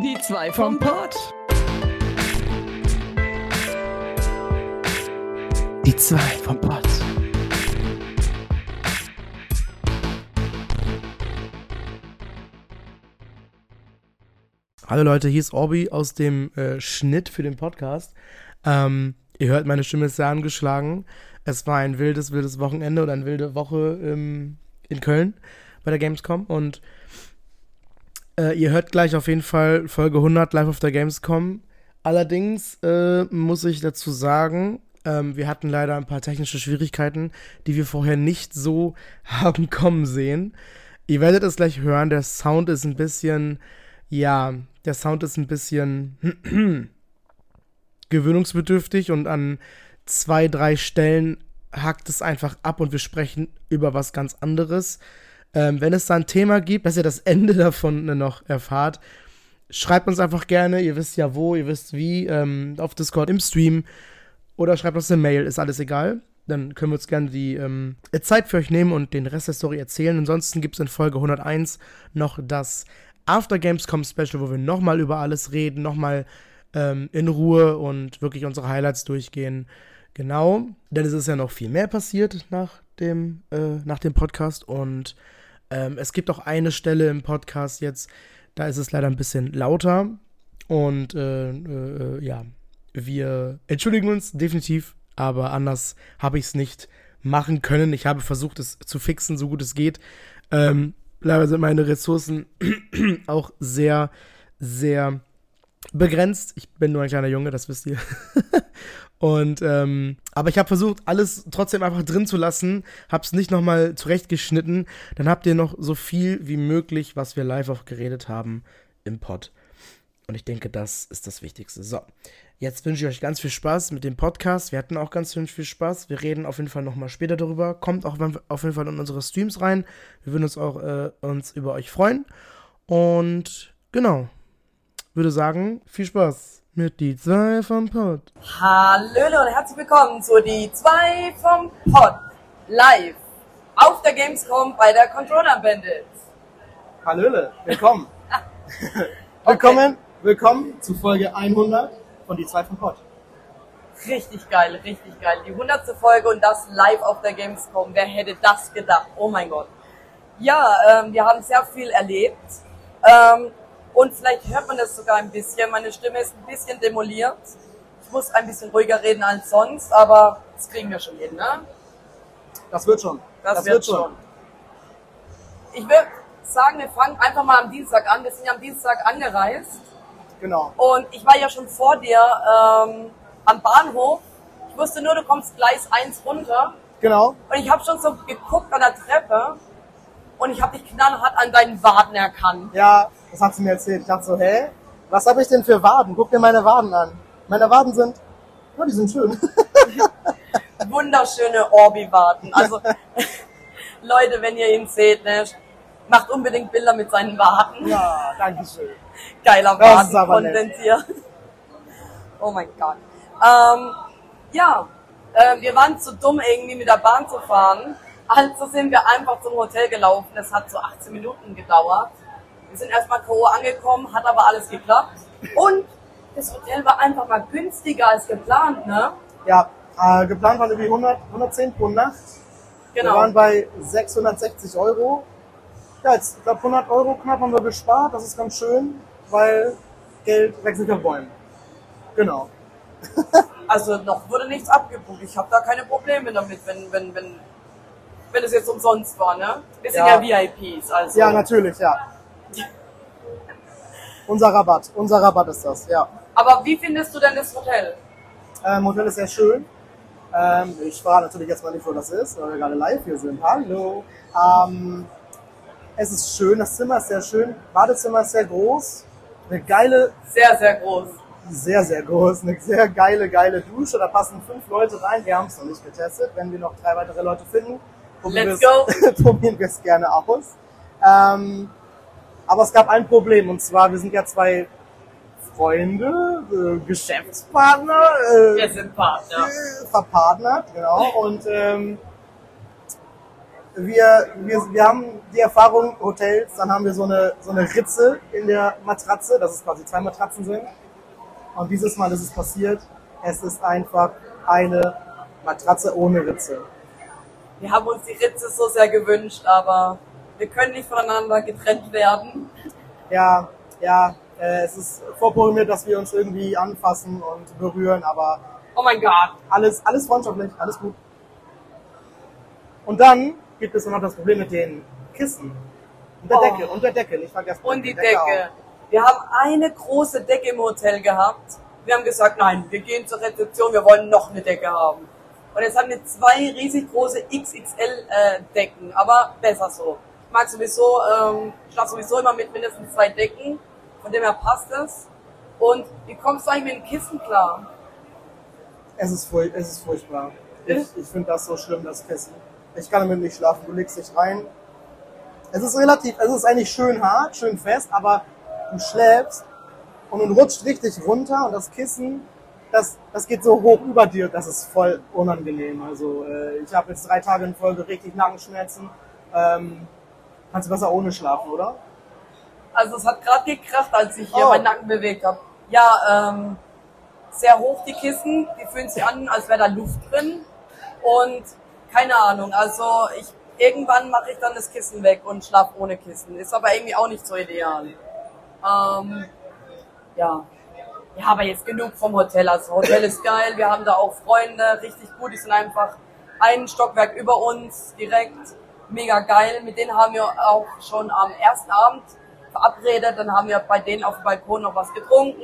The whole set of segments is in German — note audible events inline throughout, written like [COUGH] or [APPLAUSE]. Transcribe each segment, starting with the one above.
Die zwei vom Pott. Die zwei vom Pott. Hallo Leute, hier ist Orbi aus dem äh, Schnitt für den Podcast. Ähm, ihr hört, meine Stimme ist sehr angeschlagen. Es war ein wildes, wildes Wochenende und eine wilde Woche ähm, in Köln bei der Gamescom und äh, ihr hört gleich auf jeden Fall Folge 100 live auf der Gamescom. Allerdings äh, muss ich dazu sagen, ähm, wir hatten leider ein paar technische Schwierigkeiten, die wir vorher nicht so [LAUGHS] haben kommen sehen. Ihr werdet es gleich hören, der Sound ist ein bisschen, ja, der Sound ist ein bisschen [CLEARS THROAT] gewöhnungsbedürftig und an zwei, drei Stellen hackt es einfach ab und wir sprechen über was ganz anderes. Ähm, wenn es da ein Thema gibt, dass ihr das Ende [LAUGHS] davon noch erfahrt, schreibt uns einfach gerne. Ihr wisst ja wo, ihr wisst wie, ähm, auf Discord, im Stream oder schreibt uns eine Mail, ist alles egal. Dann können wir uns gerne die ähm, Zeit für euch nehmen und den Rest der Story erzählen. Ansonsten gibt es in Folge 101 noch das After Gamescom Special, wo wir nochmal über alles reden, nochmal ähm, in Ruhe und wirklich unsere Highlights durchgehen. Genau, denn es ist ja noch viel mehr passiert nach dem, äh, nach dem Podcast und ähm, es gibt auch eine Stelle im Podcast jetzt, da ist es leider ein bisschen lauter und äh, äh, ja, wir entschuldigen uns definitiv, aber anders habe ich es nicht machen können. Ich habe versucht, es zu fixen, so gut es geht. Ähm, leider sind meine Ressourcen [CLEARS THROAT] auch sehr, sehr begrenzt. Ich bin nur ein kleiner Junge, das wisst ihr. [LAUGHS] Und ähm, aber ich habe versucht, alles trotzdem einfach drin zu lassen, hab's nicht nochmal zurechtgeschnitten. Dann habt ihr noch so viel wie möglich, was wir live auch geredet haben, im Pod. Und ich denke, das ist das Wichtigste. So, jetzt wünsche ich euch ganz viel Spaß mit dem Podcast. Wir hatten auch ganz viel Spaß. Wir reden auf jeden Fall nochmal später darüber. Kommt auch auf jeden Fall in unsere Streams rein. Wir würden uns auch äh, uns über euch freuen. Und genau, würde sagen, viel Spaß mit die zwei vom Pod. Hallöle und herzlich willkommen zu die zwei vom Pod live auf der Gamescom bei der Controller Bandits. Hallöle, willkommen. [LAUGHS] willkommen, willkommen zu Folge 100 von die zwei vom Pod. Richtig geil, richtig geil. Die 100. Folge und das live auf der Gamescom. Wer hätte das gedacht? Oh mein Gott. Ja, ähm, wir haben sehr viel erlebt. Ähm, und vielleicht hört man das sogar ein bisschen. Meine Stimme ist ein bisschen demoliert. Ich muss ein bisschen ruhiger reden als sonst, aber das kriegen wir schon hin, ne? Das wird schon. Das, das wird, wird, schon. Ich würde sagen, wir fangen einfach mal am Dienstag an. Wir sind ja am Dienstag angereist. Genau. Und ich war ja schon vor dir ähm, am Bahnhof. Ich wusste nur, du kommst Gleis 1 runter. Genau. Und ich habe schon so geguckt an der Treppe und ich habe dich knallhart an deinen Waden erkannt. Ja, das hat sie mir erzählt. Ich dachte so, hä? Was habe ich denn für Waden? Guck dir meine Waden an. Meine Waden sind, ja, die sind schön. [LAUGHS] Wunderschöne Orbi-Waden. Also, [LAUGHS] Leute, wenn ihr ihn seht, ne, macht unbedingt Bilder mit seinen Waden. Ja, danke schön. Geiler Waden-Content hier. Oh mein Gott. Ähm, ja, äh, wir waren zu dumm, irgendwie mit der Bahn zu fahren. Also sind wir einfach zum Hotel gelaufen. Es hat so 18 Minuten gedauert. Wir sind erstmal K.O. angekommen, hat aber alles geklappt. Und das Hotel war einfach mal günstiger als geplant, ne? Ja, äh, geplant waren irgendwie 100, 110 pro Nacht. Genau. Wir waren bei 660 Euro. Ja, jetzt, ich glaube 100 Euro knapp haben wir gespart. Das ist ganz schön, weil Geld wechselt auf Bäumen. Genau. [LAUGHS] also noch wurde nichts abgebucht. Ich habe da keine Probleme damit, wenn, wenn, wenn, wenn es jetzt umsonst war, ne? Wir sind ja, ja VIPs, also. Ja, natürlich, ja. Unser Rabatt, unser Rabatt ist das, ja. Aber wie findest du denn das Hotel? Ähm, Hotel ist sehr schön. Ähm, ich frage natürlich jetzt mal nicht, wo das ist, weil wir gerade live hier sind. Hallo. Ähm, es ist schön, das Zimmer ist sehr schön. Badezimmer ist sehr groß. Eine geile. Sehr, sehr groß. Sehr, sehr groß. Eine sehr geile, geile Dusche. Da passen fünf Leute rein. Wir haben es noch nicht getestet. Wenn wir noch drei weitere Leute finden, probieren wir es [LAUGHS] gerne aus. Ähm, aber es gab ein Problem und zwar, wir sind ja zwei Freunde, äh, Geschäftspartner. Äh, wir sind Partner. Äh, verpartnert, genau. Und ähm, wir, wir, wir haben die Erfahrung, Hotels, dann haben wir so eine, so eine Ritze in der Matratze, dass es quasi zwei Matratzen sind. Und dieses Mal ist es passiert. Es ist einfach eine Matratze ohne Ritze. Wir haben uns die Ritze so sehr gewünscht, aber wir können nicht voneinander getrennt werden. Ja, ja, äh, es ist vorprogrammiert, dass wir uns irgendwie anfassen und berühren, aber. Oh mein Gott. Alles, alles freundschaftlich, alles gut. Und dann gibt es noch das Problem mit den Kissen. Und der oh. Decke, und der Decke, nicht vergessen. Und die Decke. Decke. Wir haben eine große Decke im Hotel gehabt. Wir haben gesagt, nein, wir gehen zur Rezeption, wir wollen noch eine Decke haben. Und jetzt haben wir zwei riesig große XXL-Decken, äh, aber besser so. Ich mag sowieso, ähm, schlaf sowieso immer mit mindestens zwei Decken, von dem her passt es. Und wie kommst du eigentlich mit dem Kissen klar? Es ist, furch es ist furchtbar. Ich, ich finde das so schlimm, das Kissen. Ich kann damit nicht schlafen. Du legst dich rein. Es ist relativ, es ist eigentlich schön hart, schön fest, aber du schläfst und du rutscht richtig runter und das Kissen, das, das geht so hoch über dir, das ist voll unangenehm. Also äh, ich habe jetzt drei Tage in Folge richtig Nackenschmerzen. Ähm, kannst du besser ohne schlafen, oder? Also es hat gerade gekracht, als ich hier oh. meinen Nacken bewegt habe. Ja, ähm, sehr hoch die Kissen, die fühlen sich an, als wäre da Luft drin. Und keine Ahnung, also ich irgendwann mache ich dann das Kissen weg und schlafe ohne Kissen. Ist aber irgendwie auch nicht so ideal. Ähm, ja. Ja, aber jetzt genug vom Hotel. Also Hotel ist geil, wir haben da auch Freunde, richtig gut, die sind einfach ein Stockwerk über uns direkt. Mega geil. Mit denen haben wir auch schon am ersten Abend verabredet. Dann haben wir bei denen auf dem Balkon noch was getrunken,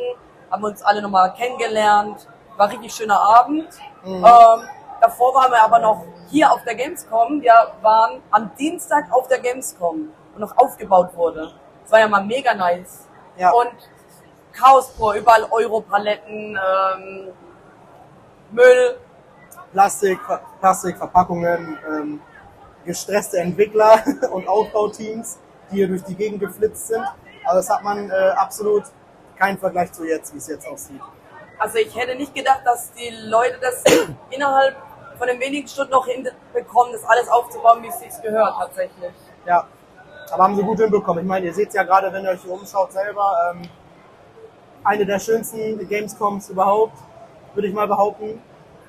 haben uns alle nochmal kennengelernt. War richtig schöner Abend. Mhm. Ähm, davor waren wir aber noch hier auf der Gamescom. Wir waren am Dienstag auf der Gamescom und noch aufgebaut wurde. Das war ja mal mega nice. Ja. Und Chaos pur, überall Europaletten, ähm, Müll. Plastik, Plastikverpackungen, ähm, gestresste Entwickler [LAUGHS] und Aufbauteams, die hier durch die Gegend geflitzt sind. Aber das hat man äh, absolut keinen Vergleich zu jetzt, wie es jetzt aussieht. Also ich hätte nicht gedacht, dass die Leute das [COUGHS] innerhalb von den wenigen Stunden noch hinbekommen, das alles aufzubauen, wie es sich gehört tatsächlich. Ja, aber haben sie gut hinbekommen. Ich meine, ihr seht ja gerade, wenn ihr euch hier umschaut selber, ähm, eine der schönsten Gamescoms überhaupt, würde ich mal behaupten.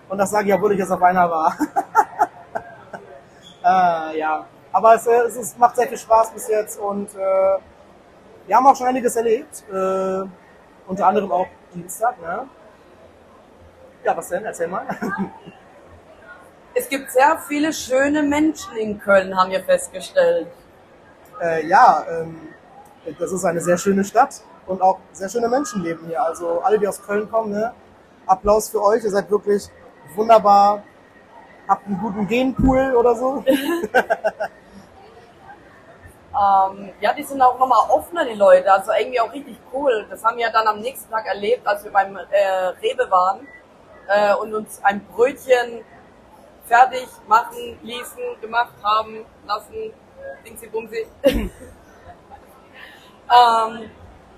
Und das sage ich, obwohl ich jetzt auf einer war. [LAUGHS] äh, ja, aber es, äh, es ist, macht sehr viel Spaß bis jetzt und äh, wir haben auch schon einiges erlebt. Äh, unter anderem auch Dienstag. Ne? Ja, was denn? Erzähl mal. [LAUGHS] es gibt sehr viele schöne Menschen in Köln, haben wir festgestellt. Äh, ja, ähm, das ist eine sehr schöne Stadt und auch sehr schöne Menschen leben hier. Also alle, die aus Köln kommen, ne? Applaus für euch. Ihr seid wirklich wunderbar. Habt einen guten Genpool oder so. [LAUGHS] ähm, ja, die sind auch nochmal offener, die Leute. Also irgendwie auch richtig cool. Das haben wir dann am nächsten Tag erlebt, als wir beim äh, Rewe waren äh, und uns ein Brötchen fertig machen ließen, gemacht haben, lassen, Dingsi Bumsi. [LAUGHS] ähm,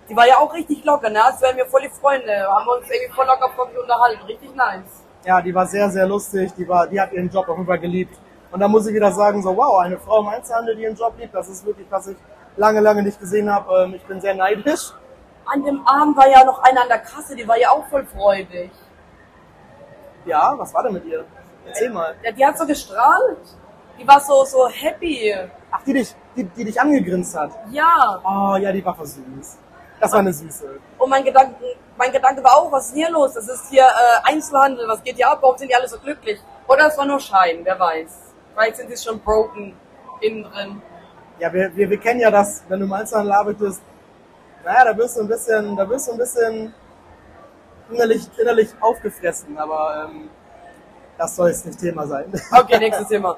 die war ja auch richtig locker, ne? Als wären wir voll die Freunde. Haben uns irgendwie voll locker unterhalten. Richtig nice. Ja, die war sehr, sehr lustig. Die, war, die hat ihren Job jeden Fall geliebt. Und da muss ich wieder sagen, so wow, eine Frau im Einzelhandel, die ihren Job liebt, das ist wirklich, was ich lange, lange nicht gesehen habe. Ähm, ich bin sehr neidisch. An dem Abend war ja noch einer an der Kasse, die war ja auch voll freudig. Ja, was war denn mit ihr? Erzähl mal. Ja, die hat so gestrahlt. Die war so, so happy. Ach, die dich, die, die dich angegrinst hat? Ja. Oh, ja, die war voll süß. Das war eine Süße. Und mein Gedanke, mein Gedanke war auch, was ist hier los? Das ist hier äh, Einzelhandel, was geht hier ab? Warum sind die alle so glücklich? Oder es war nur Schein, wer weiß. Vielleicht sind sie schon broken innen drin. Ja, wir, wir, wir kennen ja das, wenn du im Einzelhandel arbeitest, naja, da wirst du ein bisschen, da wirst du ein bisschen innerlich, innerlich aufgefressen, aber ähm, das soll jetzt nicht Thema sein. [LAUGHS] Okay, nächstes Thema.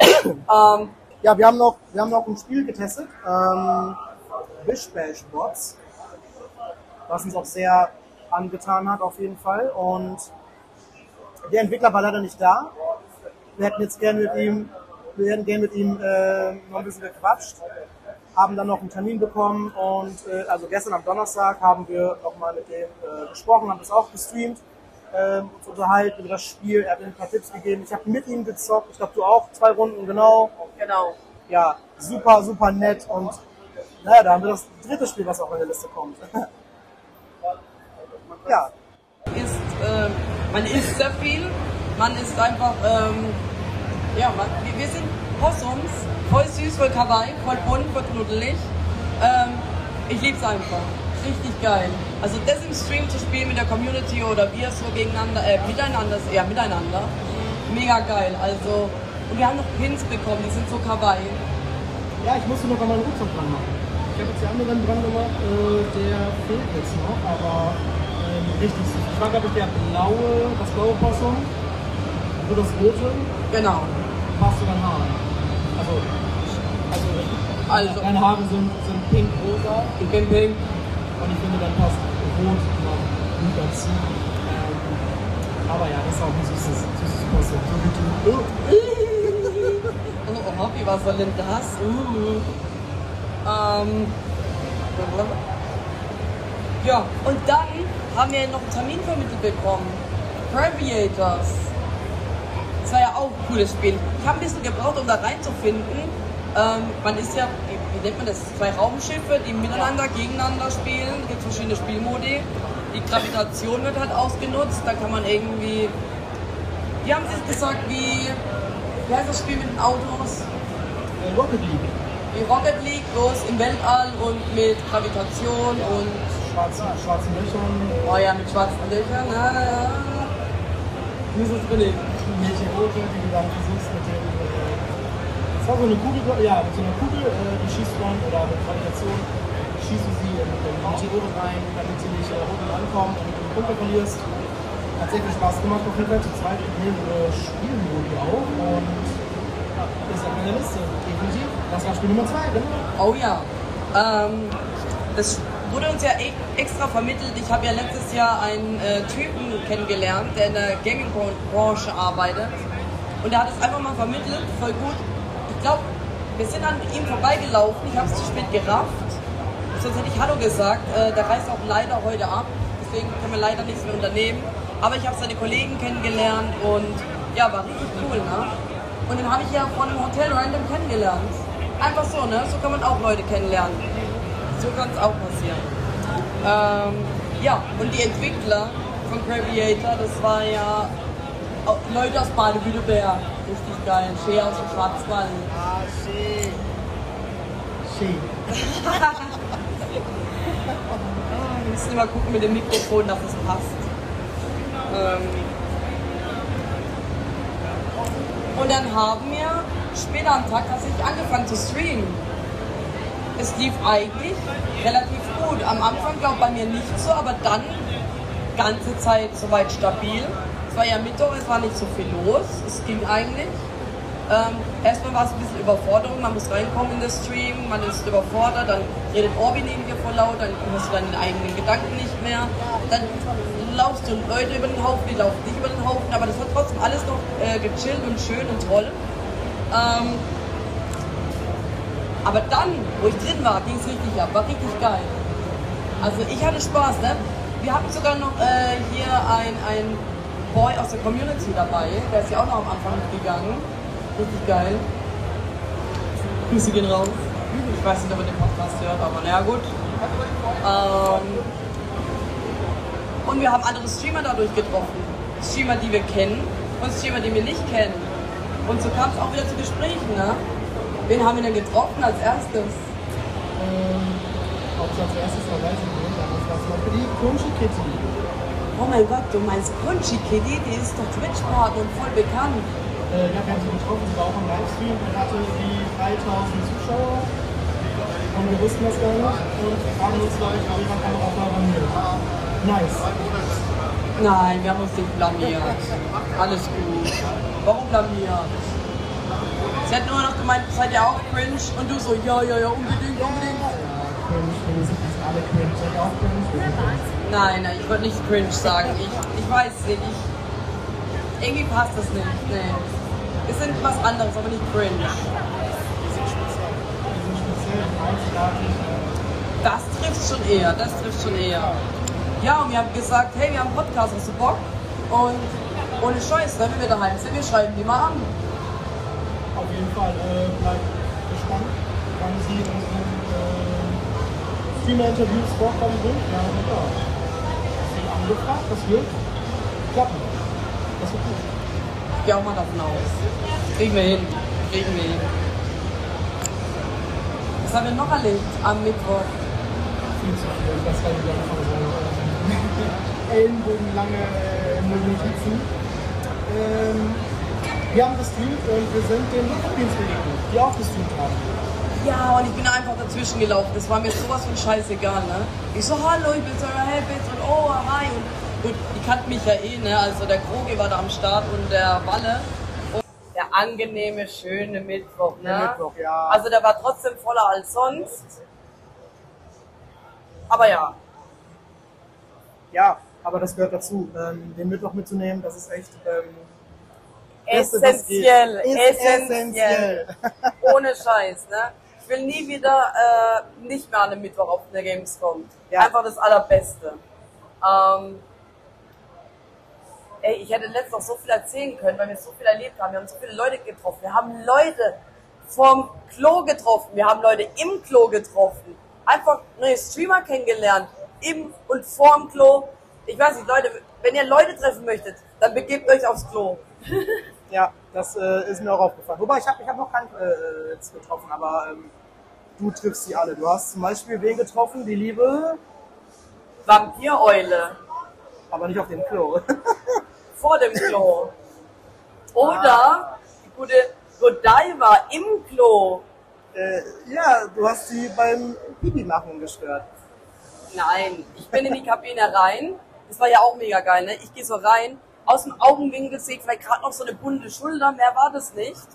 ähm, ja, wir haben noch, wir haben noch ein Spiel getestet. Ähm, Bish Bash Bots was uns auch sehr angetan hat auf jeden Fall. Und der Entwickler war leider nicht da. Wir hätten jetzt gerne mit ihm, wir hätten gerne mit ihm äh, noch ein bisschen gequatscht, haben dann noch einen Termin bekommen und äh, also gestern am Donnerstag haben wir nochmal mit dem äh, gesprochen, haben das auch gestreamt. ähm, uns unterhalten über das Spiel. Er hat mir ein paar Tipps gegeben. Ich habe mit ihm gezockt. Ich glaube, du auch zwei Runden, genau. Genau. Ja, super, super nett. Und naja, da haben wir das dritte Spiel, was auch in der Liste kommt. [LAUGHS] ja. Ist, äh, man isst sehr viel. Man ist einfach, ähm, ja, man, wir, sind Possums. Voll süß, voll kawaii, voll bunt, voll knuddelig. Ähm, ich lieb's einfach richtig geil. Also das im Stream zu spielen mit der Community oder wir so gegeneinander, äh, miteinander, eher miteinander, mega geil. Also, und wir haben noch Pins bekommen, die sind so kawaii. Ja, ich musste noch einmal einen Rucksack dran machen. Ich habe jetzt die anderen dran gemacht, äh, der fehlt jetzt noch, aber richtig. Ich war, glaube ich, der blaue, das blaue Possum. Du das rote. Genau. Machst du dein Haar. Also, also, also deine Haare sind, sind pink-rosa. Pink-pink. Und ich finde, dann passt Rot noch gut dazu. Ähm, aber ja, das ist auch ein süßes, süßes Posse. So wie du. Oh, [LAUGHS] oh Hobby, was soll denn das? Uh. Ähm. Ja, und dann haben wir noch einen Termin vermittelt bekommen. Previators. Das war ja auch ein cooles Spiel. Ich habe ein bisschen gebraucht, um da reinzufinden. Ähm, man ist ja wie nennt man das, zwei Raumschiffe, die miteinander, gegeneinander spielen. Es gibt verschiedene Spielmodi. Die Gravitation wird halt ausgenutzt. Da kann man irgendwie. Wie haben sie es gesagt, wie. Wie heißt das Spiel mit den Autos? Rocket League. Wie Rocket League, bloß im Weltall und mit Gravitation und. Schwarzen, schwarzen Löchern. Oh ja, mit schwarzen Löchern. Ja. Wie ist es belegt? Welche Rote, die du dann versuchst mit dem das war so eine Kugel, ja, mit so einer Kugel, äh, die schießt man oder mit Gravitation schießt du sie in den Meteore rein, damit sie nicht äh, unten ankommt und du Punkte verlierst. Hat sehr viel Spaß gemacht auf jeden Fall. Zu zweit mehrere Spielmodi auch und ist auf meiner Liste, definitiv. Das war Spiel Nummer zwei, genau. Oh ja. Ähm, das wurde uns ja e- extra vermittelt. Ich habe ja letztes Jahr einen äh, Typen kennengelernt, der in der Gaming-Branche arbeitet. Und der hat es einfach mal vermittelt, voll gut glaube, wir sind an ihm vorbeigelaufen. Ich habe es zu spät gerafft. Sonst hätte ich Hallo gesagt. Äh, der reist auch leider heute ab. Deswegen können wir leider nichts mehr unternehmen. Aber ich habe seine Kollegen kennengelernt und ja, war richtig cool. Ne? Und den habe ich ja von einem Hotel random kennengelernt. Einfach so, ne? So kann man auch Leute kennenlernen. So kann es auch passieren. Ähm, ja, und die Entwickler von Creator, das war ja Leute aus Badewüdeberg. Richtig geil. Schee aus dem Schwarzwald. Ah, Schee. Schee. [LAUGHS] Wir müssen immer gucken mit dem Mikrofon, dass es passt. Ähm und dann haben wir später am Tag tatsächlich angefangen zu streamen. Es lief eigentlich relativ gut. Am Anfang glaube bei mir nicht so, aber dann ganze Zeit soweit stabil. Es war ja Mittwoch, es war nicht so viel los. Es ging eigentlich. Ähm, erstmal war es ein bisschen Überforderung, man muss reinkommen in das Stream, man ist überfordert, dann redet Orbi neben dir voll laut, dann hörst du deine eigenen Gedanken nicht mehr. Dann laufst du Leute über den Haufen, die laufen nicht über den Haufen, aber das war trotzdem alles noch äh, gechillt und schön und toll. Ähm, aber dann, wo ich drin war, ging es richtig ab, war richtig geil. Also ich hatte Spaß, ne? Wir hatten sogar noch äh, hier ein, ein Boy aus der Community dabei. Der ist ja auch noch am Anfang mitgegangen. Richtig geil. Grüße gehen raus. Ich weiß nicht, ob er den Podcast hört, aber naja, gut. Ähm, und wir haben andere Streamer dadurch getroffen. Streamer, die wir kennen und Streamer, die wir nicht kennen. Und so kam es auch wieder zu Gesprächen, ne? Wen haben wir denn getroffen als erstes? Ähm, ob es als erstes dabei sind, das war zum Beispiel die Crunchy Kitty. Oh mein Gott, du meinst Crunchy Kitty, die ist doch Twitch-Partner und voll bekannt. Äh, ja, wir haben sie getroffen, sie war auch im Livestream und hatte die 3000 Zuschauer. Und wir wussten das gar nicht und haben uns gleich auf ihrer Kamera blamiert. Nice. Nein, wir haben uns nicht blamiert. Alles gut. Warum blamiert? Sie hat nur noch gemeint, seid ihr auch cringe? Und du so, ja, ja, ja, unbedingt, unbedingt. Ja, cringe, wir sind alle cringe. Seid ihr auch cringe? Nein, nein, ich würde nicht cringe sagen. Ich, ich weiß nicht. Ich, irgendwie passt das nicht. Nee. Wir sind was anderes, aber nicht cringe. Das trifft schon eher, das trifft schon eher. Ja, und wir haben gesagt, hey, wir haben einen Podcast, hast du Bock? Und ohne Scheiß, ne, wenn wir daheim sind, wir schreiben die mal an. Jeden Fall, äh, bleibt gespannt, wann sie in unseren äh, Streamer-Interviews vorkommen sind. Ja, ja. Sie angefragt, das wird klappen. Das wird gut. Ich gehe auch mal davon aus. Kriegen wir hin. Kriegen wir hin. Was haben wir noch erlebt am Mittwoch? Viel zu viel, gar nicht, wie lange von Ellenbogenlange äh, Notizen. Ähm, wir haben gestreamt und wir sind den Lotto-Dienst begegnet, die auch gestreamt haben. Ja, und ich bin einfach dazwischen gelaufen. Das war mir sowas von scheißegal, ne? Ich so, hallo, ich bin Sarah Helbitz und oh, hi. Und gut, die kannten mich ja eh, ne? Also der Krogi war da am Start und der Walle. Und der angenehme, schöne Mittwoch, ne? Der Mittwoch, ja. Also der war trotzdem voller als sonst. Aber ja. Ja, aber das gehört dazu. Ähm, den Mittwoch mitzunehmen, das ist echt ähm, essentiell, essentiell. Ohne Scheiß, ne? Ich will nie wieder äh, nicht mehr an einem Mittwoch auf der Gamescom. Ja. Einfach das Allerbeste. Ähm, ey, ich hätte letztens noch so viel erzählen können, weil wir so viel erlebt haben. Wir haben so viele Leute getroffen. Wir haben Leute vom Klo getroffen. Wir haben Leute im Klo getroffen. Einfach neue Streamer kennengelernt. Im und vorm Klo. Ich weiß nicht, Leute, wenn ihr Leute treffen möchtet, dann begebt euch aufs Klo. [LAUGHS] Ja, das äh, ist mir auch aufgefallen. Wobei, ich habe ich hab noch keinen äh, jetzt getroffen, aber ähm, du triffst sie alle. Du hast zum Beispiel wen getroffen? Die liebe Vampireule. Aber nicht auf dem Klo. [LAUGHS] Vor dem Klo. Oder die gute Godiva im Klo. Äh, ja, du hast sie beim Pipi machen gestört. Nein, ich bin in die Kabine rein. Das war ja auch mega geil, ne? Ich gehe so rein aus dem Augenwinkel sehe ich vielleicht gerade noch so eine bunte Schulter, mehr war das nicht.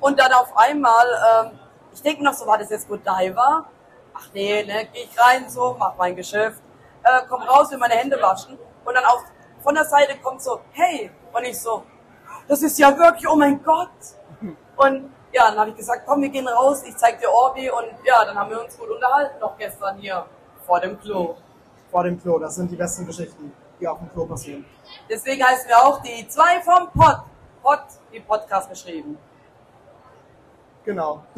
Und dann auf einmal, ähm, ich denke noch so, war das jetzt Godiva? Ach nee, ne, gehe ich rein so, mach mein Geschäft, äh, komm raus, will meine Hände waschen. Und dann auch von der Seite kommt so, hey, und ich so, das ist ja wirklich, oh mein Gott. Und ja, dann habe ich gesagt, komm, wir gehen raus, ich zeig dir Orbi und ja, dann haben wir uns gut unterhalten, noch gestern hier vor dem Klo. Vor dem Klo, das sind die besten Geschichten, die auf dem Klo passieren. Deswegen heißen wir auch die zwei vom Pod. Pod, wie Podcast geschrieben. Genau. [LAUGHS]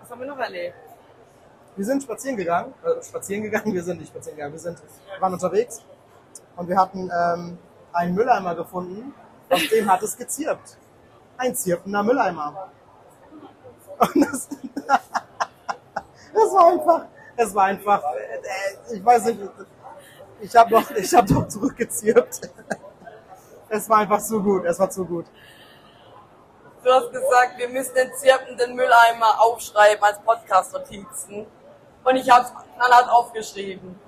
Was haben wir noch erlebt? Wir sind spazieren gegangen, äh, spazieren gegangen, wir sind nicht spazieren gegangen, wir sind, waren unterwegs und wir hatten ähm, einen Mülleimer gefunden, aus dem hat es gezirpt. Ein zirpender Mülleimer. Und das, [LAUGHS] das war einfach, es war einfach, äh, ich weiß nicht, ich habe noch, ich habe noch zurückgezirpt. Es war einfach zu gut, es war zu gut. Du hast gesagt, wir müssen den zirpenden Mülleimer aufschreiben als Podcast-Notizen. Und ich habe es knallhart aufgeschrieben.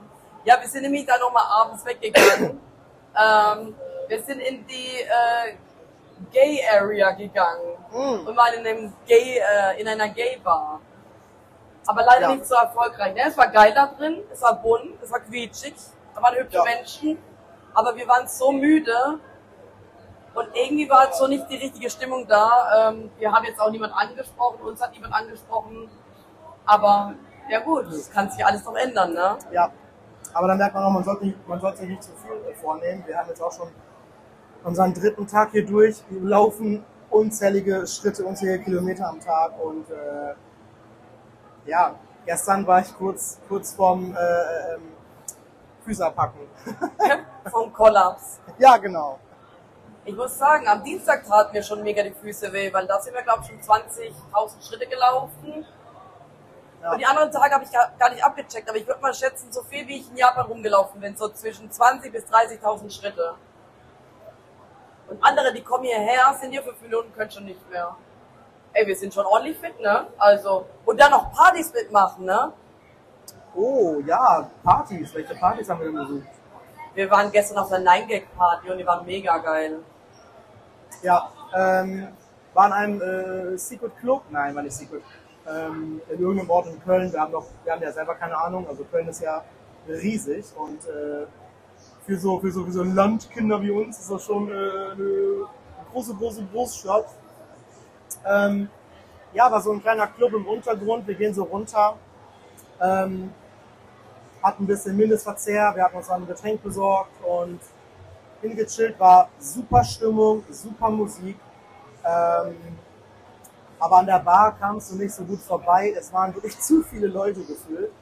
Ja, wir sind nämlich dann nochmal abends weggegangen. [COUGHS] ähm, wir sind in die äh, Gay Area gegangen mm. und waren in einem Gay, äh, in einer Gay Bar. Aber leider ja. nicht so erfolgreich. Ne? Es war geil da drin, es war bunt, es war quietschig, da waren hübsche ja. Menschen, aber wir waren so müde und irgendwie war so nicht die richtige Stimmung da. Ähm, wir haben jetzt auch niemand angesprochen, uns hat niemand angesprochen, aber ja gut, es kann sich alles noch ändern, ne? Ja, aber dann merkt man auch, man sollte, nicht, man sollte sich nicht zu viel vornehmen. Wir haben jetzt auch schon unseren dritten Tag hier durch. Wir laufen unzählige Schritte, unzählige Kilometer am Tag und äh, ja, gestern war ich kurz, kurz vorm äh, ähm, Füße abpacken. [LAUGHS] Vom Kollaps. Ja, genau. Ich muss sagen, am Dienstag taten mir schon mega die Füße weh, weil da sind wir, glaube ich, schon 20.000 Schritte gelaufen. Ja. Und die anderen Tage habe ich gar nicht abgecheckt, aber ich würde mal schätzen, so viel wie ich in Japan rumgelaufen bin, so zwischen 20.000 bis 30.000 Schritte. Und andere, die kommen hierher, sind hier fünf Minuten, können schon nicht mehr ey, wir sind schon ordentlich fit, ne? Also, und dann noch Partys mitmachen, ne? Oh, ja, Partys. Welche Partys haben wir denn besucht? Wir waren gestern auf einer Nine-Gag-Party und die waren mega geil. Ja, ähm, war in einem äh, Secret Club, nein, war nicht Secret, ähm, in irgendeinem Ort in Köln. Wir haben, doch, wir haben ja selber keine Ahnung, also Köln ist ja riesig und äh, für, so, für, so, für so Landkinder wie uns ist das schon äh, eine große, große Großstadt. Ähm, ja, war so ein kleiner Club im Untergrund. Wir gehen so runter Ähm, hatten ein bisschen Mindestverzehr, wir hatten uns ein Getränk besorgt und hingechillt, war super Stimmung, super Musik. Ähm, aber an der Bar kamst du nicht so gut vorbei. Es waren wirklich [LAUGHS] zu viele Leute gefühlt.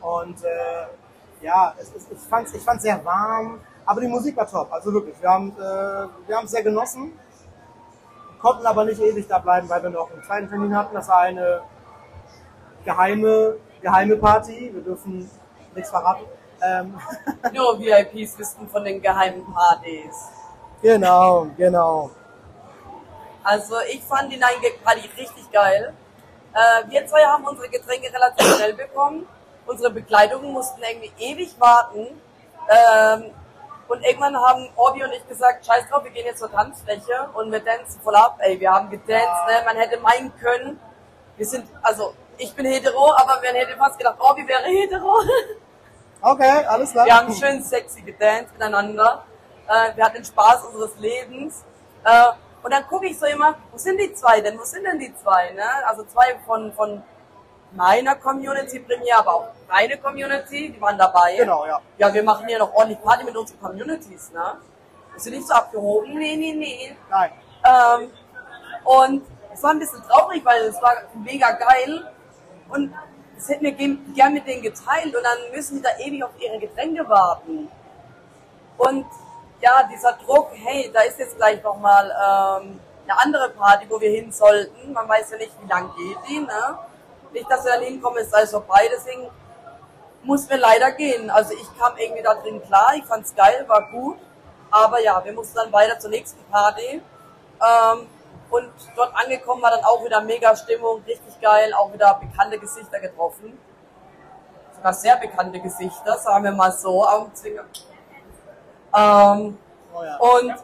Und äh, ja, es, es, ich fand es sehr warm, aber die Musik war top. Also wirklich, wir haben äh, wir haben sehr genossen, konnten aber nicht ewig da bleiben, weil wir noch einen zweiten Termin hatten. Das war eine geheime, geheime Party. Wir dürfen nichts verraten. Ähm. [LAUGHS] Nur VIPs wissen von den geheimen Partys. Genau, genau. Also ich fand die Nine Gag Party richtig geil. Äh, wir zwei haben unsere Getränke relativ schnell bekommen. Unsere Begleitungen mussten irgendwie ewig warten. Ähm, und irgendwann haben Orbi und ich gesagt, scheiß drauf, wir gehen jetzt zur Tanzfläche und wir dancen voll ab. Ey, wir haben gedanced, ne? man hätte meinen können. Wir sind, also ich bin hetero, aber man hätte fast gedacht, Orbi wäre hetero. [LAUGHS] Okay, alles klar. Wir haben schön sexy gedanced miteinander. Äh, wir hatten den Spaß unseres Lebens. Äh, und dann gucke ich so immer, wo sind die zwei denn? Wo sind denn die zwei? Ne? Also zwei von, von meiner Community Premiere, aber auch deine Community, die waren dabei. Genau, ja. Ja, wir machen hier noch ordentlich Party mit unseren Communities, ne? Ist nicht so abgehoben? Nee, nee, nee. Nein. Ähm, und es war ein bisschen traurig, weil es war mega geil. Und das hätten wir gern mit denen geteilt und dann müssen die da ewig auf ihre Getränke warten. Und ja, dieser Druck, hey, da ist jetzt gleich nochmal ähm, eine andere Party, wo wir hin sollten. Man weiß ja nicht, wie lang geht die, ne? Nicht, dass wir dann hinkommen, ist alles vorbei, deswegen muss wir leider gehen. Also ich kam irgendwie da drin klar, ich fand's geil, war gut. Aber ja, wir mussten dann weiter zur nächsten Party. Ähm, und dort angekommen war dann auch wieder mega Stimmung, richtig geil, auch wieder bekannte Gesichter getroffen. Sogar sehr bekannte Gesichter, sagen wir mal so, Augenzwinger. Ähm, oh ja. Und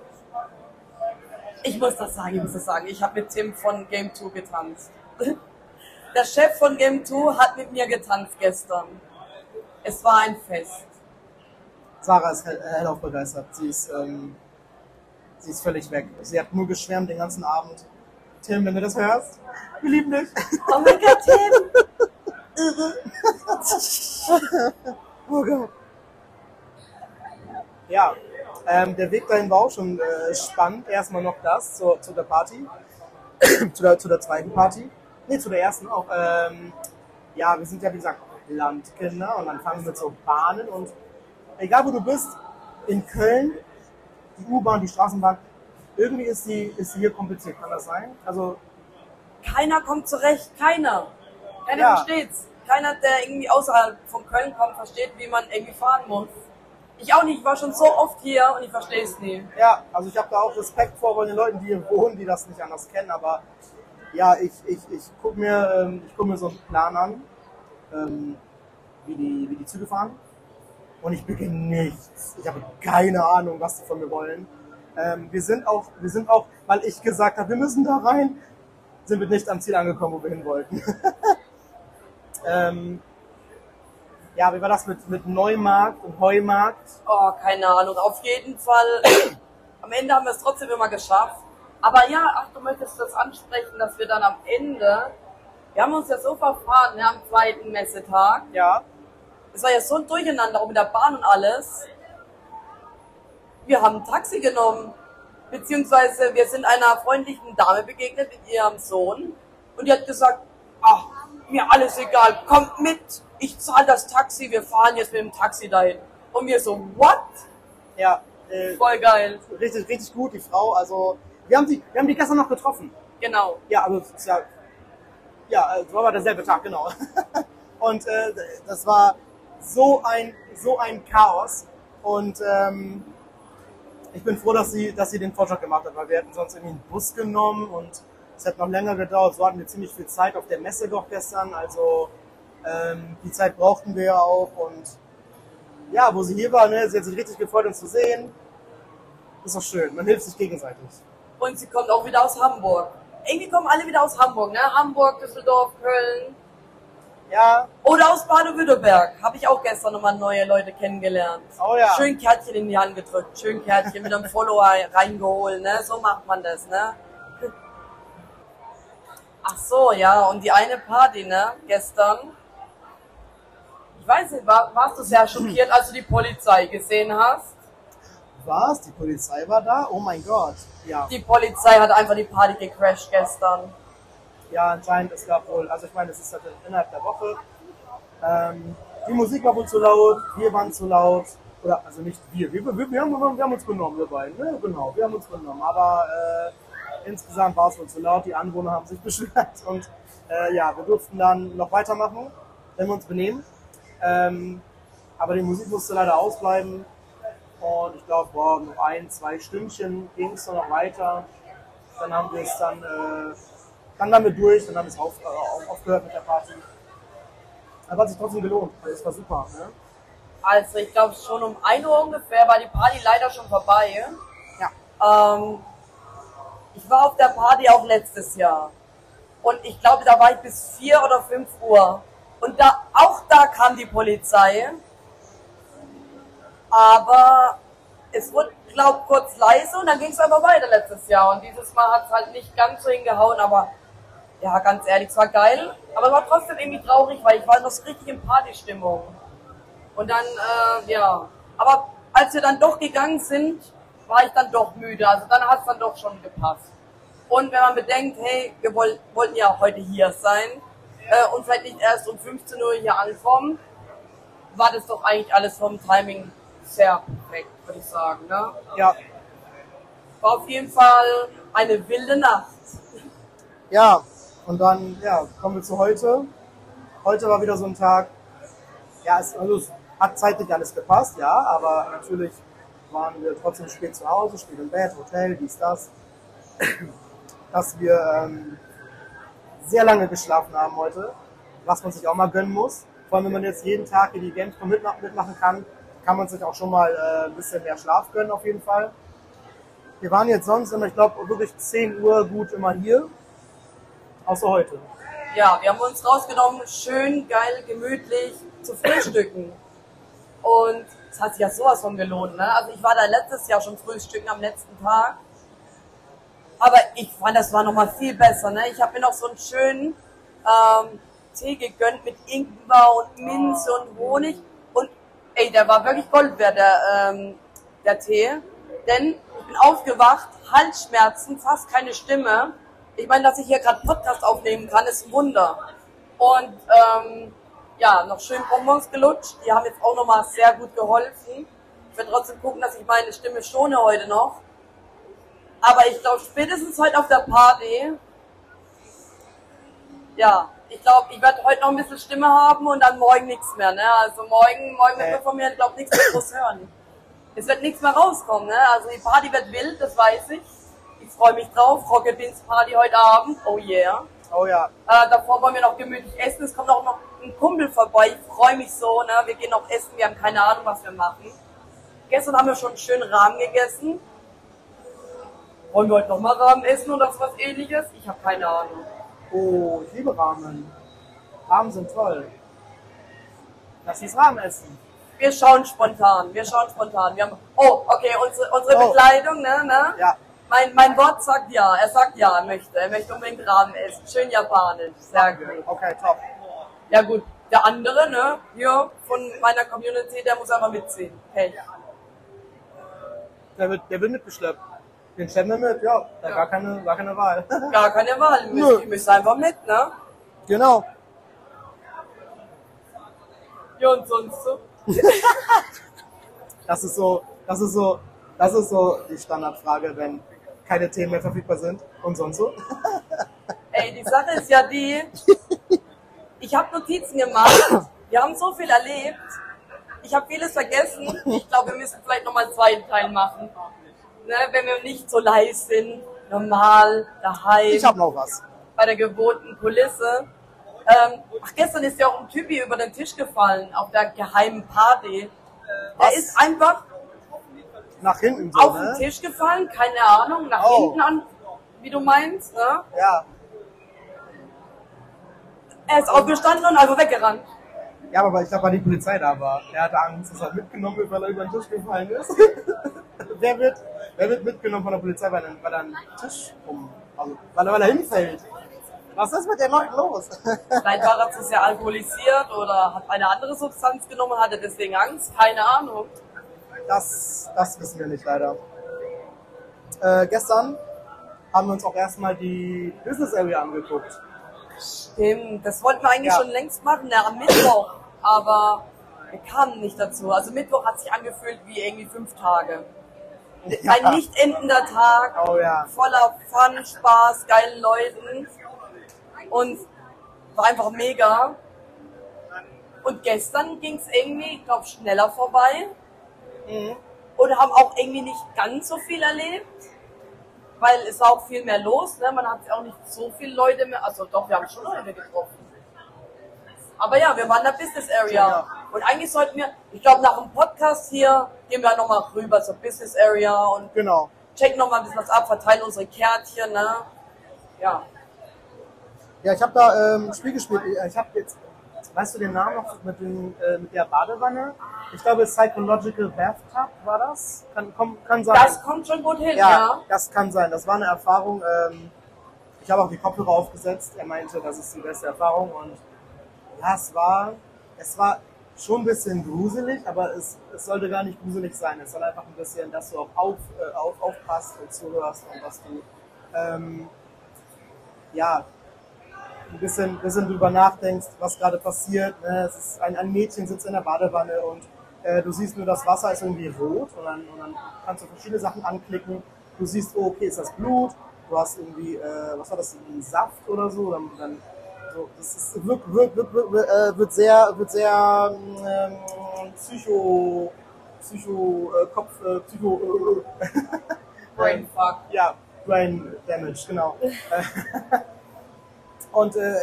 ich muss das sagen, ich muss das sagen, ich habe mit Tim von Game 2 getanzt. [LAUGHS] Der Chef von Game 2 hat mit mir getanzt gestern. Es war ein Fest. Sarah ist hellauf begeistert. Sie ist ähm, Sie ist völlig weg. Sie hat nur geschwärmt den ganzen Abend. Tim, wenn du das hörst, wir lieben dich. Oh mein Gott, Tim! [LAUGHS] Irre. [LAUGHS] oh Gott. Ja, ähm, der Weg dahin war auch schon äh, spannend. Erstmal noch das zu, zu der Party. [CLEARS THROAT] zu, der, zu der zweiten Party. Ne, zu der ersten auch. Ähm, ja, wir sind ja wie gesagt Landkinder und dann fangen wir mit so Bahnen und egal wo du bist, in Köln die U-Bahn, die Straßenbahn, irgendwie ist die, ist die hier kompliziert. Kann das sein? Also keiner kommt zurecht, keiner. Keiner Ja. versteht's. Keiner, der irgendwie außerhalb von Köln kommt, versteht, wie man irgendwie fahren muss. Ich auch nicht, ich war schon so oft hier und ich verstehe es nie. Ja, also ich habe da auch Respekt vor den Leuten, die hier wohnen, die das nicht anders kennen, aber ja, ich, ich, ich gucke mir, ähm, ich guck mir so einen Plan an, ähm, wie, die, wie die Züge fahren und ich beginne nichts. Ich habe keine Ahnung, was die von mir wollen. Ähm, wir sind auch, wir sind auch, weil ich gesagt habe, wir müssen da rein, sind wir nicht am Ziel angekommen, wo wir hin wollten. [LAUGHS] ähm, ja, wie war das mit, mit Neumarkt und Heumarkt? Oh, keine Ahnung. Auf jeden Fall, [CLEARS THROAT] am Ende haben wir es trotzdem immer geschafft. Aber ja, ach, du möchtest das ansprechen, dass wir dann am Ende, wir haben uns ja so verfahren, ne, am zweiten Messetag. Ja. Es war ja so ein Durcheinander, auch mit der Bahn und alles. Wir haben ein Taxi genommen. Beziehungsweise wir sind einer freundlichen Dame begegnet mit ihrem Sohn. Und die hat gesagt, ach, mir alles egal, kommt mit, ich zahle das Taxi, wir fahren jetzt mit dem Taxi dahin. Und wir so, what? Ja. Äh, Voll geil. richtig, richtig gut, die Frau. Also, wir haben die, wir haben die gestern noch getroffen. Genau. Ja, also, es ist ja, ja, es war aber derselbe Tag, genau. [LAUGHS] Und äh, das war so ein, so ein Chaos. Und ähm, ich bin froh, dass sie, dass sie den Vorschlag gemacht hat, weil wir hätten sonst irgendwie einen Bus genommen und es hätte noch länger gedauert. So hatten wir ziemlich viel Zeit auf der Messe doch gestern. Also ähm, die Zeit brauchten wir ja auch. Und ja, wo sie hier war, ne, sie hat sich richtig gefreut, uns zu sehen. ist doch schön. Man hilft sich gegenseitig. Und sie kommt auch wieder aus Hamburg. Irgendwie kommen alle wieder aus Hamburg, ne? Hamburg, Düsseldorf, Köln. Ja, Oder aus Baden-Württemberg. Habe ich auch gestern nochmal neue Leute kennengelernt. Oh ja. Schön Kärtchen in die Hand gedrückt. Schön Kärtchen mit einem [LAUGHS] Follower reingeholt, ne? So macht man das, ne? Ach so, ja. Und die eine Party, ne? Gestern. weiß nicht, war, warst du sehr schockiert, als du die Polizei gesehen hast? Was? Die Polizei war da? Oh mein Gott. Ja. Die Polizei hat einfach die Party gecrashed gestern. Ja, anscheinend, es gab wohl, also ich meine, es ist halt innerhalb der Woche. Ähm, die Musik war wohl zu laut, wir waren zu laut. Oder, also nicht wir, wir, wir, wir, haben, wir haben uns genommen, wir beiden. Ne? Genau, wir haben uns genommen. Aber äh, insgesamt war es wohl zu laut, die Anwohner haben sich [LAUGHS] beschwert. Und äh, ja, wir durften dann noch weitermachen, wenn wir uns benehmen. Ähm, aber die Musik musste leider ausbleiben. Und ich glaube, boah, noch ein, zwei Stündchen ging es noch weiter. Dann haben wir es dann, äh, dann damit durch, dann haben wir es auf, äh, aufgehört mit der Party. Aber hat sich trotzdem gelohnt, also es war super. Ne? Also ich glaube schon um 1 Uhr ungefähr war die Party leider schon vorbei. Ja. Ähm, ich war auf der Party auch letztes Jahr. Und ich glaube, da war ich bis 4 oder 5 Uhr. Und da, auch da kam die Polizei. Aber es wurde, glaube kurz leise und dann ging es aber weiter letztes Jahr. Und dieses Mal hat es halt nicht ganz so hingehauen, aber ja, ganz ehrlich, es war geil. Aber es war trotzdem irgendwie traurig, weil ich war noch richtig in Partystimmung. Und dann, äh, ja. Aber als wir dann doch gegangen sind, war ich dann doch müde. Also dann hat es dann doch schon gepasst. Und wenn man bedenkt, hey, wir woll wollten ja heute hier sein äh, und vielleicht nicht erst um 15 Uhr hier ankommen, war das doch eigentlich alles vom Timing sehr perfekt, würde ich sagen. Ne? Ja. War auf jeden Fall eine wilde Nacht. Ja, und dann ja, kommen wir zu heute. Heute war wieder so ein Tag, ja, es, also es hat zeitlich alles gepasst, ja, aber natürlich waren wir trotzdem spät zu Hause, spät im Bett, Hotel, dies, das. [CLEARS THROAT] Dass wir ähm, sehr lange geschlafen haben heute, was man sich auch mal gönnen muss. Vor allem, wenn man jetzt jeden Tag in die Gamescom mitmachen kann, kann man sich auch schon mal äh, ein bisschen mehr Schlaf gönnen auf jeden Fall. Wir waren jetzt sonst immer, ich glaube, wirklich 10 Uhr gut immer hier. Außer heute. Ja, wir haben uns rausgenommen, schön, geil, gemütlich zu frühstücken. Und es hat sich ja sowas von gelohnt. Ne? Also ich war da letztes Jahr schon frühstücken am letzten Tag. Aber ich fand, das war nochmal viel besser. Ne? Ich habe mir noch so einen schönen ähm, Tee gegönnt mit Ingwer und Minze und Honig. Ey, der war wirklich Gold wert, der, ähm, der Tee. Denn ich bin aufgewacht, Halsschmerzen, fast keine Stimme. Ich meine, dass ich hier gerade Podcast aufnehmen kann, ist ein Wunder. Und ähm, ja, noch schön Bonbons gelutscht. Die haben jetzt auch nochmal sehr gut geholfen. Ich werde trotzdem gucken, dass ich meine Stimme schone heute noch. Aber ich glaube, spätestens heute auf der Party, ja, ich glaube, ich werde heute noch ein bisschen Stimme haben und dann morgen nichts mehr. Ne? Also morgen, morgen wird man von mir, glaube nichts mehr groß hören. Es wird nichts mehr rauskommen. Ne? Also die Party wird wild, das weiß ich. Ich freue mich drauf. Rocket Beans Party heute Abend. Oh yeah. Oh ja. Äh, davor wollen wir noch gemütlich essen. Es kommt auch noch ein Kumpel vorbei. Ich freue mich so. Ne? Wir gehen noch essen. Wir haben keine Ahnung, was wir machen. Gestern haben wir schon einen schönen Rahmen gegessen. Wollen wir heute nochmal Rahmen essen oder was ähnliches? Ich habe keine Ahnung. Oh, ich liebe Ramen. Ramen sind toll. Lass uns Ramen essen. Wir schauen spontan. Wir schauen spontan. Wir haben, oh, okay, unsere, unsere oh. Bekleidung, ne, ne? Ja. Mein, mein Wort sagt ja. Er sagt ja, er möchte. Er möchte unbedingt Ramen essen. Schön japanisch. Sehr gut. Okay, top. Ja gut. Der andere, ne, hier von meiner Community, der muss einfach mitziehen. Hey. Der wird, der wird mitgeschleppt. Den stellen wir mit, ja. ja. Gar, keine, gar keine Wahl. [LAUGHS] Gar keine Wahl. Die müssen, die müssen einfach mit, ne? Genau. Ja, und sonst so? das ist so, das ist so, das ist so die Standardfrage, wenn keine Themen mehr verfügbar sind. Und sonst so? [LAUGHS] Ey, die Sache ist ja die, ich habe Notizen gemacht. Wir haben so viel erlebt. Ich habe vieles vergessen. Ich glaube, wir müssen vielleicht nochmal einen zweiten Teil machen ne, wenn wir nicht so leise sind, normal, daheim. Ich habe noch was. Bei der gewohnten Kulisse. Ähm, ach, gestern ist ja auch ein Typi über den Tisch gefallen, auf der geheimen Party. Was? Er ist einfach nach hinten so, auf ne? den Tisch gefallen, keine Ahnung, nach oh. hinten an, wie du meinst, ne? Ja. Er ist aufgestanden und einfach weggerannt. Ja, aber ich glaube, weil die Polizei da war. Er hatte Angst, dass er mitgenommen wird, weil er über den Tisch gefallen ist. [LAUGHS] Wer wird Wer wird mitgenommen von der Polizei, weil er, weil er einen Tisch um, also, weil er, weil er hinfällt? Was ist mit dem noch los? Vielleicht war er zu sehr alkoholisiert oder hat eine andere Substanz genommen, hatte deswegen Angst, keine Ahnung. Das, das wissen wir nicht leider. Äh, gestern haben wir uns auch erstmal die Business Area angeguckt. Stimmt, das wollten wir eigentlich ja. schon längst machen, ja, am Mittwoch, aber wir kamen nicht dazu. Also Mittwoch hat sich angefühlt wie irgendwie fünf Tage. Ja. Ein nicht endender Tag, oh, voller Fun, Spaß, geilen Leuten und war einfach mega. Und gestern ging es irgendwie, ich glaube, schneller vorbei. Mhm. Und haben auch irgendwie nicht ganz so viel erlebt weil es auch viel mehr los. Ne? Man hat auch nicht so viele Leute mehr. Also doch, wir haben schon Leute getroffen. Aber ja, wir waren in der Business Area. Und eigentlich sollten wir, ich glaube, nach dem Podcast hier gehen wir nochmal rüber zur Business Area und genau. checken nochmal ein bisschen was ab, verteilen unsere Kärtchen. Ne? Ja. Ja, ich habe da ähm, Spiel gespielt. Ich habe jetzt, weißt du den Namen noch mit, den, äh, mit der Badewanne? Ich glaube, Psychological Bathtub war das. Kann, komm, kann sein. Das kommt schon gut hin, ja, ja. Das kann sein. Das war eine Erfahrung. Ähm, ich habe auch die Kopfhörer aufgesetzt. Er meinte, das ist die beste Erfahrung. Und ja, es war, es war schon ein bisschen gruselig, aber es, es sollte gar nicht gruselig sein. Es soll einfach ein bisschen, dass du auch auf, äh, auf, aufpasst und zuhörst und was du ähm, ja, ein bisschen, bisschen drüber nachdenkst, was gerade passiert. Ne? Es ist ein, ein Mädchen sitzt in der Badewanne und äh, du siehst nur, das Wasser ist irgendwie rot und dann, und dann kannst du verschiedene Sachen anklicken. Du siehst, oh, okay, ist das Blut? Du hast irgendwie, äh, was war das, ein Saft oder so? Dann, dann so, das ist, wird, wird, wird, wird, äh, wird sehr, wird sehr ähm, psycho, psycho, äh, Kopf, äh, psycho, äh, [LAUGHS] Brain Fuck. Ja, Brain Damage, genau. [LAUGHS] und äh,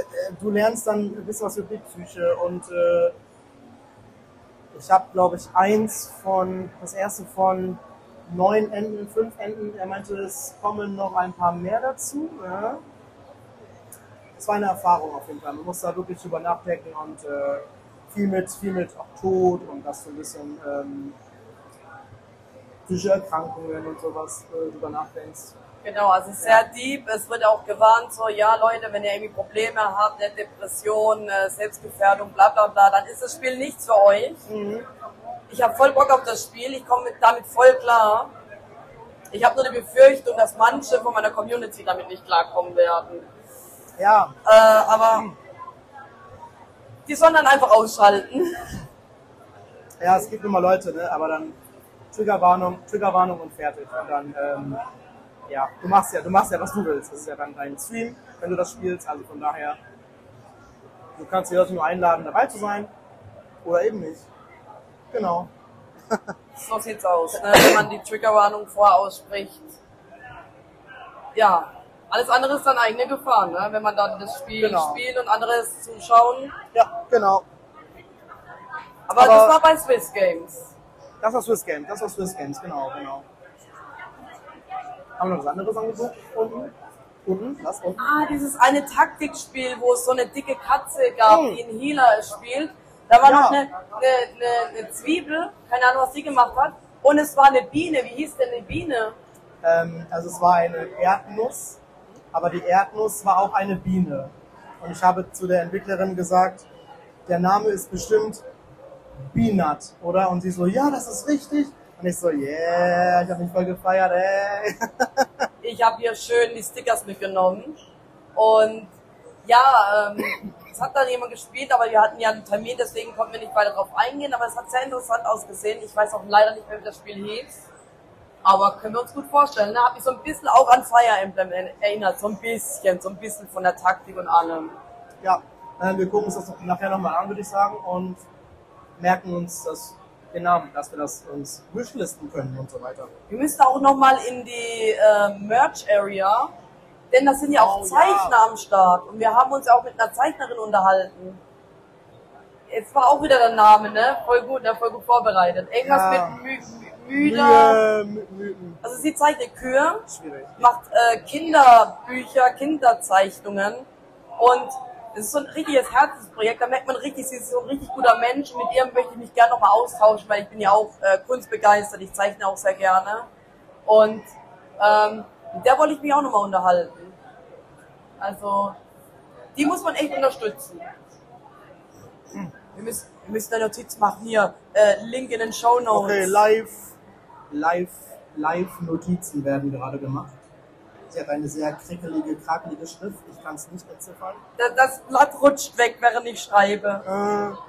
du lernst dann ein bisschen was über Psyche und äh, ich habe, glaube ich, eins von, das erste von neun Enden, fünf Enden. Er meinte, es kommen noch ein paar mehr dazu. Ja. Das war eine Erfahrung auf jeden Fall. Man muss da wirklich drüber nachdenken und äh, viel mit, viel mit auch Tod und das so ein bisschen ähm, psychische Erkrankungen und sowas äh, drüber nachdenkst. Genau, also sehr deep. Es wird auch gewarnt, so, ja Leute, wenn ihr irgendwie Probleme habt, eine Depression, äh, Selbstgefährdung, bla bla bla, dann ist das Spiel nichts für euch. Mhm. Ich habe voll Bock auf das Spiel, ich komme damit voll klar. Ich habe nur die Befürchtung, dass manche von meiner Community damit nicht klarkommen werden. Ja. Äh, aber die sollen dann einfach ausschalten. Ja, es gibt immer Leute, ne? aber dann Triggerwarnung, Triggerwarnung und fertig. Und dann ähm, ja, du machst ja, du machst ja, was du willst. Das ist ja dann dein Stream, wenn du das spielst. Also von daher, du kannst die Leute nur einladen, dabei zu sein. Oder eben nicht. Genau. [LAUGHS] so sieht's aus, ne? wenn man die Triggerwarnung vorher ausspricht. Ja, alles andere ist dann eigene Gefahr, ne? wenn man dann das Spiel genau. spielt und anderes zuschauen. Ja, genau. Aber, Aber das war bei Swiss Games. Das war Swiss Games, das war Swiss Games, genau, genau. Haben wir noch was anderes angeguckt? Unten? Unten? Was? Unten? Ah, dieses eine Taktikspiel, wo es so eine dicke Katze gab, hm. die ein Healer spielt. Da war ja. noch eine, eine, eine, Zwiebel, keine Ahnung, was die gemacht hat. Und es war eine Biene. Wie hieß denn eine Biene? Ähm, also es war eine Erdnuss, aber die Erdnuss war auch eine Biene. Und ich habe zu der Entwicklerin gesagt, der Name ist bestimmt Beanut, oder? Und sie so, ja, das ist richtig. Und ich so, yeah, ich habe mich voll gefeiert, ey. [LAUGHS] ich habe hier schön die Stickers mitgenommen. Und ja, ähm, es hat dann jemand gespielt, aber wir hatten ja einen Termin, deswegen konnten wir nicht weiter drauf eingehen. Aber es hat sehr interessant ausgesehen. Ich weiß auch leider nicht mehr, wie das Spiel hieß. Aber können wir uns gut vorstellen. Ne? Hat mich so ein bisschen auch an Fire Emblem erinnert. So ein bisschen, so ein bisschen von der Taktik und allem. Ja, äh, wir gucken uns das nachher nochmal an, würde ich sagen. Und merken uns das Genau, dass wir das uns wishlisten können und so weiter. Wir müssen auch nochmal in die äh, Merch-Area, denn da sind ja auch oh, Zeichner ja. am Start. Und wir haben uns ja auch mit einer Zeichnerin unterhalten. Jetzt war auch wieder der Name, ne? Voll gut, ne? Voll gut vorbereitet. Irgendwas ja. mit Mü Müder. Mühe, also sie zeichnet Kühe, Schwierig. macht äh, Kinderbücher, Kinderzeichnungen und es ist so ein richtiges Herzensprojekt, da merkt man richtig, sie ist so ein richtig guter Mensch. Mit ihr möchte ich mich gerne nochmal austauschen, weil ich bin ja auch äh, kunstbegeistert, ich zeichne auch sehr gerne. Und ähm, mit der wollte ich mich auch nochmal unterhalten. Also, die muss man echt unterstützen. Wir müssen, wir müssen eine Notiz machen hier. Äh, Link in den Show Notes. Okay, live, live, live Notizen werden gerade gemacht. Hat eine sehr krickelige, krakelige Schrift. Ich kann es nicht entziffern. Das, das Blatt rutscht weg, während ich schreibe.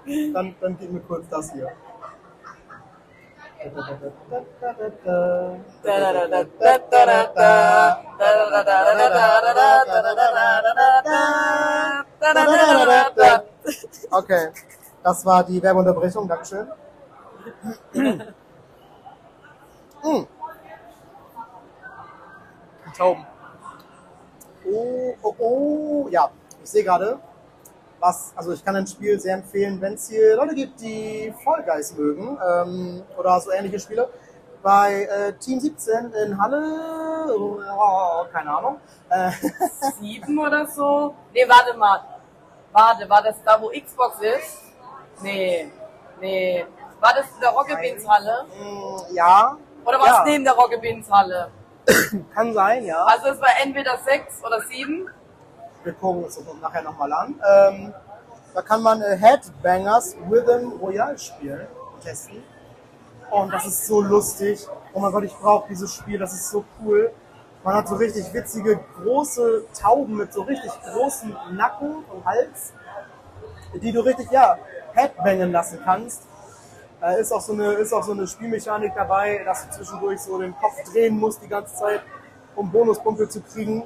Äh, dann, dann gib mir kurz das hier. Okay, das war die Werbeunterbrechung. Dankeschön. Tauben. Oh, oh, oh, ja. Ich sehe gerade, was, also ich kann ein Spiel sehr empfehlen, wenn es hier Leute gibt, die Fall Guys mögen ähm, oder so ähnliche Spiele. Bei äh, Team 17 in Halle, oh, keine Ahnung. Äh, [LAUGHS] Sieben oder so? Nee, warte mal. Warte, war das da, wo Xbox ist? Nee, nee. War das in der Rocket Beans Halle? Mm, ja. Oder war es ja. neben der Rocket Beans Halle? [COUGHS] Kann sein, ja. Also es war entweder sechs oder sieben. Wir gucken uns das nachher nochmal an. Ähm, da kann man äh, Headbangers Rhythm Royale spielen, testen. Und das ist so lustig. Oh mein Gott, ich brauche dieses Spiel, das ist so cool. Man hat so richtig witzige, große Tauben mit so richtig großen Nacken und Hals, die du richtig, ja, headbangen lassen kannst. Äh, ist, auch so eine, ist auch so eine Spielmechanik dabei, dass du zwischendurch so den Kopf drehen musst die ganze Zeit, um Bonuspunkte zu kriegen.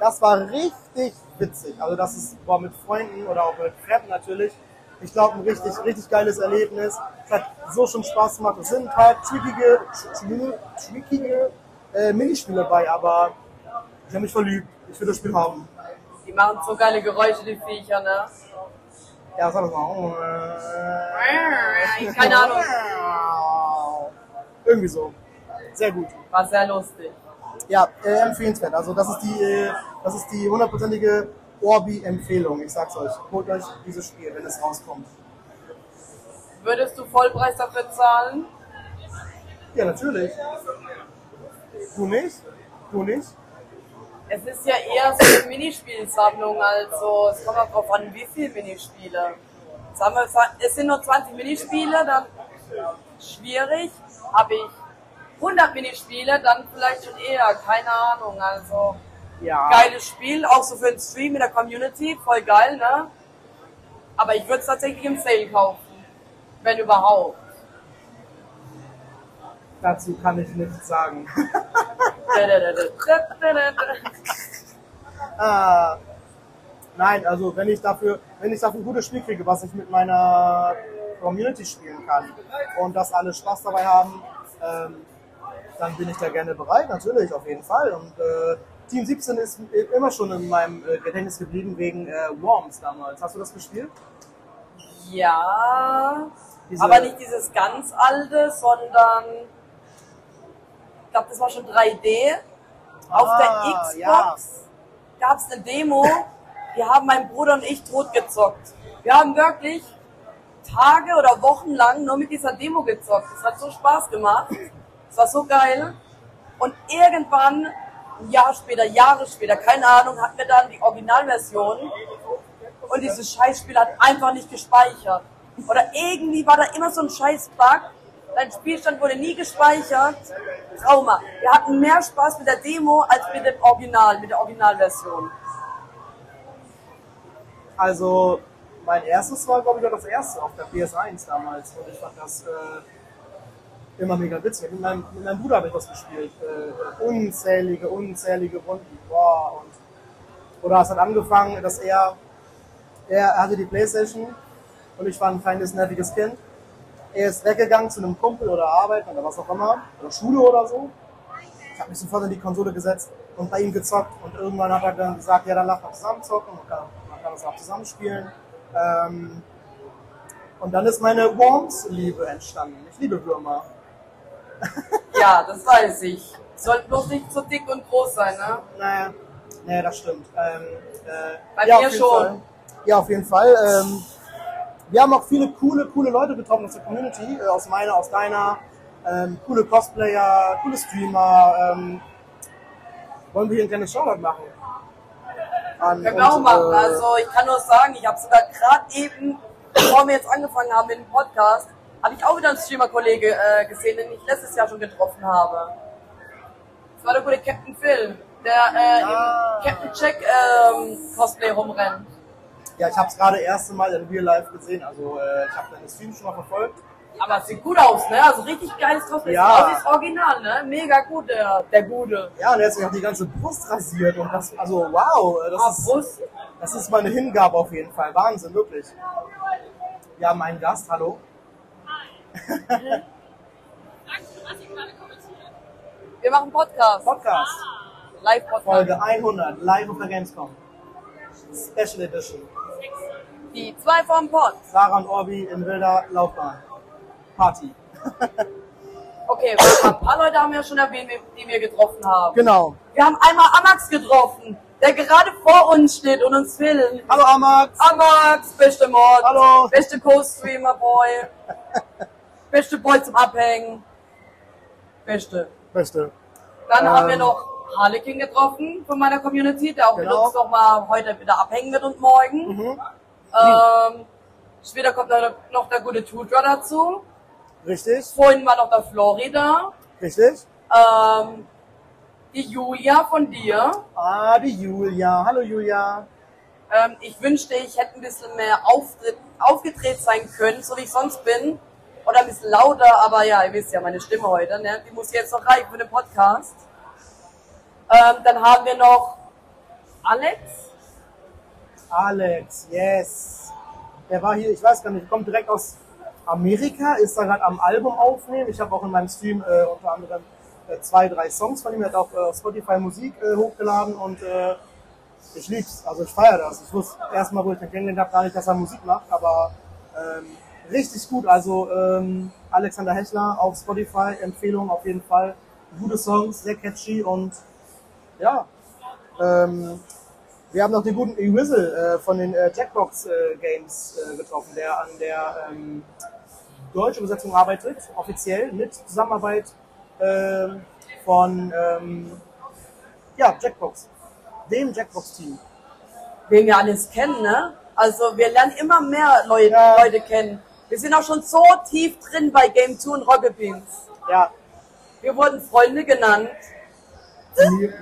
Das war richtig witzig. Also das ist boah, mit Freunden oder auch mit Fremden natürlich. Ich glaube, ein richtig, richtig geiles Erlebnis. Es hat so schon Spaß gemacht. Es sind ein paar trickige, tr- trickige äh, Minispiele dabei, aber ich habe mich verliebt. Ich will das Spiel haben. Die machen so geile Geräusche, die Viecher, ne? Ja, sag das mal. Keine Ahnung. Irgendwie so. Sehr gut. War sehr lustig. Ja, äh, empfehlenswert. Also das ist die, äh, das ist die hundertprozentige Orbi-Empfehlung. Ich sag's euch. Holt euch dieses Spiel, wenn es rauskommt. Würdest du Vollpreis dafür zahlen? Ja, natürlich. Du nicht? Du nicht? Es ist ja eher so eine Minispielsammlung, also es kommt auch drauf an, wie viele Minispiele. Sagen wir, es sind nur 20 Minispiele, dann schwierig. Habe ich 100 Minispiele, dann vielleicht schon eher, keine Ahnung. Also Ja. geiles Spiel, auch so für den Stream in der Community, voll geil, ne? Aber ich würde es tatsächlich im Sale kaufen, wenn überhaupt. Dazu kann ich nichts sagen. Ah, [LAUGHS] nein, also wenn ich dafür, wenn ich dafür ein gutes Spiel kriege, was ich mit meiner Community spielen kann und dass alle Spaß dabei haben, ähm, dann bin ich da gerne bereit, natürlich, auf jeden Fall. Und äh, Team 17 ist immer schon in meinem äh, Gedächtnis geblieben wegen äh, Worms damals. Hast du das gespielt? Ja, Diese- aber nicht dieses ganz alte, sondern ich glaube, das war schon 3D. Auf Ah, der Xbox ja. gab es eine Demo, die haben mein Bruder und ich totgezockt. Wir haben wirklich Tage oder Wochen lang nur mit dieser Demo gezockt. Es hat so Spaß gemacht. Es war so geil. Und irgendwann, ein Jahr später, Jahre später, keine Ahnung, hatten wir dann die Originalversion und dieses Scheißspiel hat einfach nicht gespeichert. Oder irgendwie war da immer so ein Scheiß-Bug. Dein Spielstand wurde nie gespeichert. Trauma. Wir hatten mehr Spaß mit der Demo als mit dem Original, mit der Originalversion. Also, mein erstes war, glaube ich, auch das erste auf der PS1 damals. Und ich fand das äh, immer mega witzig. Mit meinem, mit meinem Bruder habe ich das gespielt. Äh, unzählige, unzählige Runden. Boah, und, oder es hat angefangen, dass er, er hatte die Playstation und ich war ein kleines, nerviges Kind. Er ist weggegangen zu einem Kumpel oder Arbeiten oder was auch immer, oder Schule oder so. Ich habe mich sofort in die Konsole gesetzt und bei ihm gezockt und irgendwann hat er dann gesagt, ja, dann lass mal zusammen zocken, man kann, man kann das auch zusammen spielen. Ähm, und dann ist meine Worms-Liebe entstanden. Ich liebe Würmer. [LAUGHS] Ja, das weiß ich. Sollte bloß nicht so dick und groß sein, ne? Naja, nee, das stimmt. Ähm, äh, Bei ja, mir schon. Fall. Ja, auf jeden Fall. Ähm, wir haben auch viele coole, coole Leute getroffen aus der Community, äh, aus meiner, aus deiner. Ähm, coole Cosplayer, coole Streamer. Ähm, wollen wir hier ein kleines Shoutout machen? an. Können wir auch machen. Äh, also ich kann nur sagen, ich habe sogar gerade eben, bevor wir jetzt angefangen haben mit dem Podcast, habe ich auch wieder einen Streamer-Kollege äh, gesehen, den ich letztes Jahr schon getroffen habe. Das war der gute Captain Phil, der äh, ja. im Captain Jack ähm, Cosplay rumrennt. Ja, ich habe es gerade erste Mal in Real Life gesehen. Also äh, ich habe deine Streams schon mal verfolgt. Aber es sieht gut aus, ne? Also richtig geiles Cosplay. Ja. Das Original, ne? Mega gut, der, der Gute. Ja, und er hat sich auch die ganze Brust rasiert und das, also wow, das, ah, ist, Brust. das ist meine Hingabe auf jeden Fall. Wahnsinn, wirklich. Wir haben einen Gast, hallo. Hi. [LAUGHS] Wir machen Podcast. Podcast. Ah, Live-Podcast. Folge 100, live auf der Gamescom. Special Edition. Die zwei vom Pod. Sarah und Orbi in wilder Laufbahn. Party. [LAUGHS] okay, ein paar Leute haben ja schon erwähnt, die wir getroffen haben. Genau. Wir haben einmal Amax getroffen, der gerade vor uns steht und uns filmt. Hallo Amax. Amax, beste Mod. Hallo. Beste Co-Streamer Boy. [LAUGHS] beste Boy zum Abhängen. Beste. Beste. Dann ähm, haben wir ähm, noch Harlequin getroffen von meiner Community, der auch genau. mit uns noch mal heute wieder abhängen wird und morgen. Mhm. Ähm, später kommt noch der gute Tudra dazu. Richtig. Vorhin war noch der Florida. Richtig. Ähm, die Julia von dir. Ah, die Julia. Hallo Julia. Ähm, ich wünschte, ich hätte ein bisschen mehr Auftritt, aufgedreht sein können, so wie ich sonst bin. Oder ein bisschen lauter, aber ja, ihr wisst ja, meine Stimme heute, ne? die muss jetzt noch reichen für den Podcast. Ähm, dann haben wir noch Alex. Alex, yes. Der war hier, ich weiß gar nicht, kommt direkt aus Amerika, ist da gerade am Album aufnehmen. Ich habe auch in meinem Stream äh, unter anderem äh, zwei, drei Songs von ihm. Er hat auch äh, Spotify Musik äh, hochgeladen und äh, ich lieb's. Also ich feiere das. Ich wusste erstmal, wo ich den kennengelernt habe, gar nicht, dass er Musik macht, aber ähm, richtig gut. Also ähm, Alexander Hechler auf Spotify, Empfehlung auf jeden Fall. Gute Songs, sehr catchy und ja. Ähm, wir haben noch den guten E-Whistle äh, von den äh, Jackbox äh, Games äh, getroffen, der an der ähm, deutschen Übersetzung arbeitet, offiziell mit Zusammenarbeit ähm, von ähm, ja, Jackbox, dem Jackbox-Team. Wen wir alles kennen, ne? Also wir lernen immer mehr Leute, ja. Leute kennen. Wir sind auch schon so tief drin bei Game 2 und Rocket Beans. Ja. Wir wurden Freunde genannt.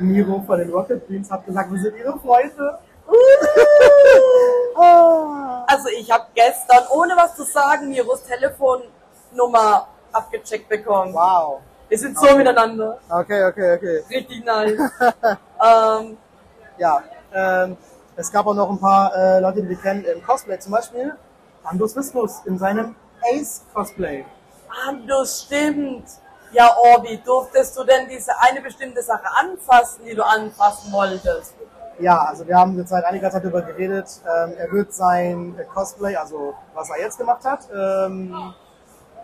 Miro von den Rocket Beans hat gesagt, wir sind ihre Freunde. [LAUGHS] also ich habe gestern, ohne was zu sagen, Miros Telefonnummer abgecheckt bekommen. Wow. Wir sind so okay. miteinander. Okay, okay, okay. Richtig nice. [LAUGHS] ähm, ja, ähm, es gab auch noch ein paar äh, Leute, die wir kennen im Cosplay. Zum Beispiel Andus Vismus in seinem Ace-Cosplay. Andus, stimmt. Ja, Orbi, durftest du denn diese eine bestimmte Sache anfassen, die du anfassen wolltest? Ja, also wir haben jetzt seit einiger Zeit darüber geredet. Ähm, er wird sein Cosplay, also was er jetzt gemacht hat, ähm,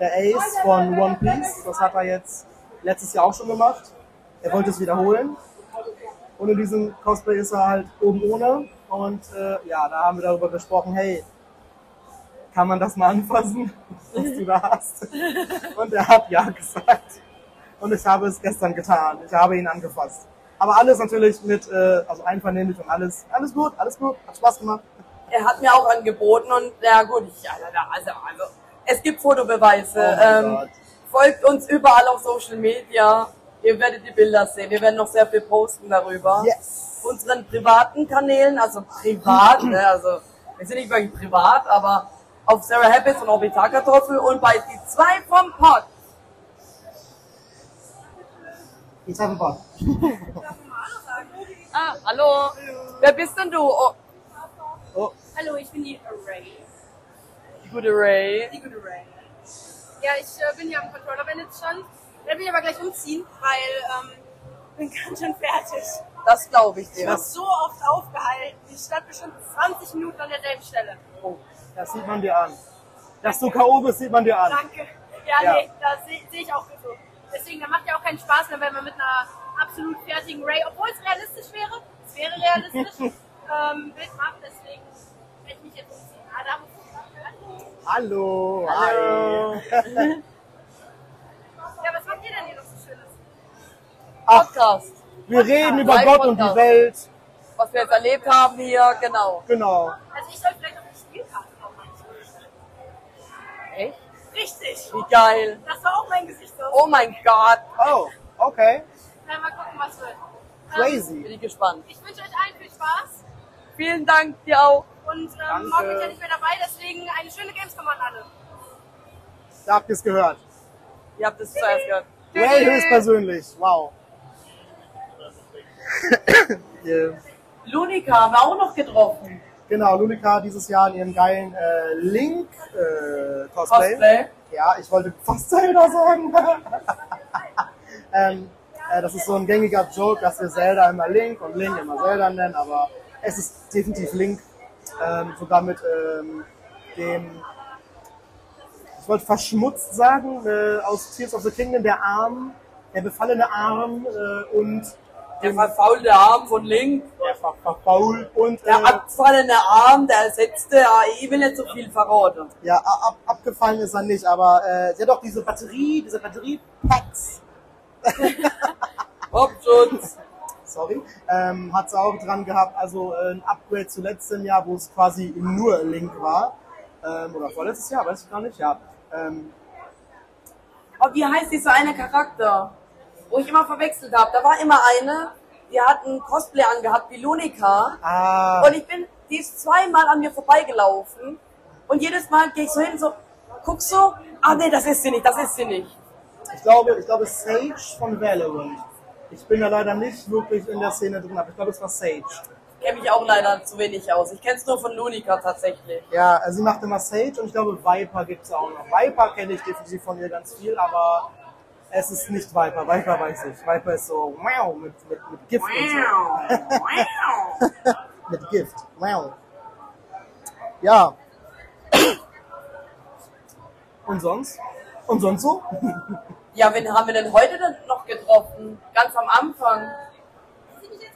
der Ace von One Piece, das hat er jetzt letztes Jahr auch schon gemacht. Er wollte es wiederholen. Und in diesem Cosplay ist er halt oben ohne. Und äh, ja, da haben wir darüber gesprochen, hey, kann man das mal anfassen, [LAUGHS] was du da hast? Und er hat ja gesagt. Und ich habe es gestern getan. Ich habe ihn angefasst. Aber alles natürlich mit, äh, also einvernehmlich und alles, alles gut, alles gut, hat Spaß gemacht. Er hat mir auch angeboten und ja gut, ich, also, also, es gibt Fotobeweise. Oh ähm, folgt uns überall auf Social Media. Ihr werdet die Bilder sehen. Wir werden noch sehr viel posten darüber. Yes. Unseren privaten Kanälen, also privat, [CLEARS THROAT] ne, also wir sind nicht wirklich privat, aber auf Sarah Habits und Orbitalkartoffel und bei die zwei vom Pod. Die zwei vom Pod. [LAUGHS] ah, hallo. Wer bist denn du? Oh. Oh. Hallo, ich bin die Array. Die gute Ray. Die gute Ray. Ja, ich äh, bin hier am Controller Manager. Dann will ich aber gleich umziehen, weil ähm, bin [LAUGHS] ganz schön fertig. Das glaube ich dir. Ich war so oft aufgehalten. Ich stand bestimmt 20 Minuten an derselben Stelle. Oh. Das sieht man dir an. Dass du K.O. bist, sieht man dir an. Danke. Ja, ja. nee, das sehe seh ich auch so. Deswegen, da macht ja auch keinen Spaß mehr, wenn man mit einer absolut fertigen Ray, obwohl es realistisch wäre, es wäre realistisch, [LAUGHS] ähm, Bild macht. Deswegen werde ich mich jetzt umziehen. Adam. Hallo. Hallo. Hi. ja, was macht ihr denn hier noch so Schönes? Podcast. Wir reden über Gott und die Welt. was wir jetzt erlebt haben hier, genau. Genau. Also ich soll vielleicht auch die Spielkarte kaufen. Echt? Richtig. Wie geil. Das war auch mein Gesicht so. Oh mein Gott. Oh, okay. Na, mal gucken, was wird. Ähm, Crazy. Bin ich gespannt. ich wünsche euch allen viel Spaß. Vielen Dank dir auch. Und ähm, morgen bin ich ja nicht mehr dabei, deswegen eine schöne Gamescom an alle. Da habt ihr es gehört. Ihr habt es zuerst gehört. Ray höchstpersönlich. Wow. [COUGHS] Yeah. Lunika haben wir auch noch getroffen. Genau, Lunica dieses Jahr in ihrem geilen äh, Link äh, Cosplay. Cosplay. Ja, ich wollte fast Zelda sagen. [LAUGHS] ähm, äh, das ist so ein gängiger Joke, dass wir Zelda immer Link und Link immer Zelda nennen, aber es ist definitiv Link. Ähm, sogar mit ähm, dem, ich wollte verschmutzt sagen, äh, aus Tears of the Kingdom, der Arm, der befallene Arm äh, und Der verfaulte Arm von Link. Der ver verfault und Der äh, abgefallene Arm, der ersetzte, ja, ich will nicht so viel verraten. Ja, ab, abgefallen ist er nicht, aber äh, sie hat auch diese Batterie, diese Batterie-Packs, [LAUGHS] Hauptschutz. sorry, ähm, hat sie auch dran gehabt. Also äh, ein Upgrade zu letztem Jahr, wo es quasi nur Link war. Ähm, oder vorletztes Jahr, weiß ich gar nicht, ja. Ähm, Oh, wie heißt dieser eine Charakter? Wo ich immer verwechselt habe. Da war immer eine, die hat ein Cosplay angehabt wie Lunika. ah, Und ich bin, die ist zweimal an mir vorbeigelaufen. Und jedes Mal gehe ich so hin, so, guck so, ah nee, das ist sie nicht, das ist sie nicht. ich glaube, ich glaube Sage von Valorant. Ich bin da leider nicht wirklich in der Szene drin, aber ich glaube, es war Sage. Kenne mich auch leider zu wenig aus. Ich kenne es nur von Lunika tatsächlich. Ja, also sie macht immer Sage und ich glaube Viper gibt es auch noch. Viper kenne ich definitiv von ihr ganz viel, aber es ist nicht Viper. Viper weiß ich. Viper ist so wow mit, mit, mit Gift und so. [LAUGHS] mit Gift. Wow. Ja. Und sonst? Und sonst so? [LAUGHS] Ja, wen haben wir denn heute denn noch getroffen? Ganz am Anfang.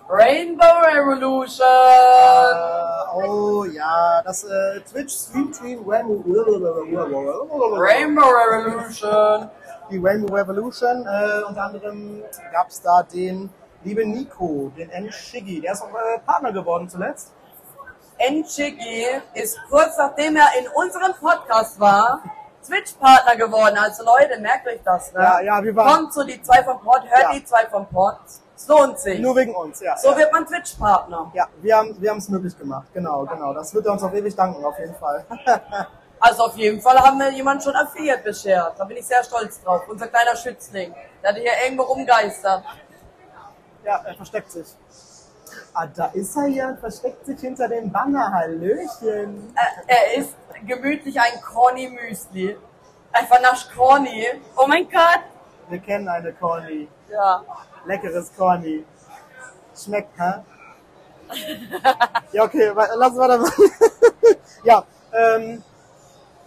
Rainbow Revolution. Äh, oh ja, das äh, Twitch Stream Team Rainbow Rainbow Revolution. Die Rainbow Revolution. Äh, unter anderem gab es da den lieben Nico, den N. Shiggy. Der ist auch äh, Partner geworden zuletzt. Nchigi ist kurz nachdem er in unserem Podcast war, Twitch-Partner geworden. Also Leute, merkt euch das. Ne? Ja, ja, wir waren- Kommt zu die zwei vom Pod, hört Ja. die zwei vom Pod. Es lohnt sich. Nur wegen uns, ja. so ja. wird man Twitch-Partner. Ja, wir haben wir haben es möglich gemacht. Genau, genau. Das wird er uns auf ewig danken, auf jeden Fall. [LAUGHS] Also auf jeden Fall haben wir jemanden schon Affiliate beschert. Da bin ich sehr stolz drauf. Unser kleiner Schützling. Der hat hier irgendwo rumgeistert. ja, er versteckt sich. Ah, da ist er ja und versteckt sich hinter dem Banner. Hallöchen. Äh, er ist gemütlich ein Corny Müsli. Einfach nach Corny. Oh mein Gott. Wir kennen eine Corny. Ja. Leckeres Corny. Schmeckt, hä? ja, okay, lassen wir das. ja, ähm,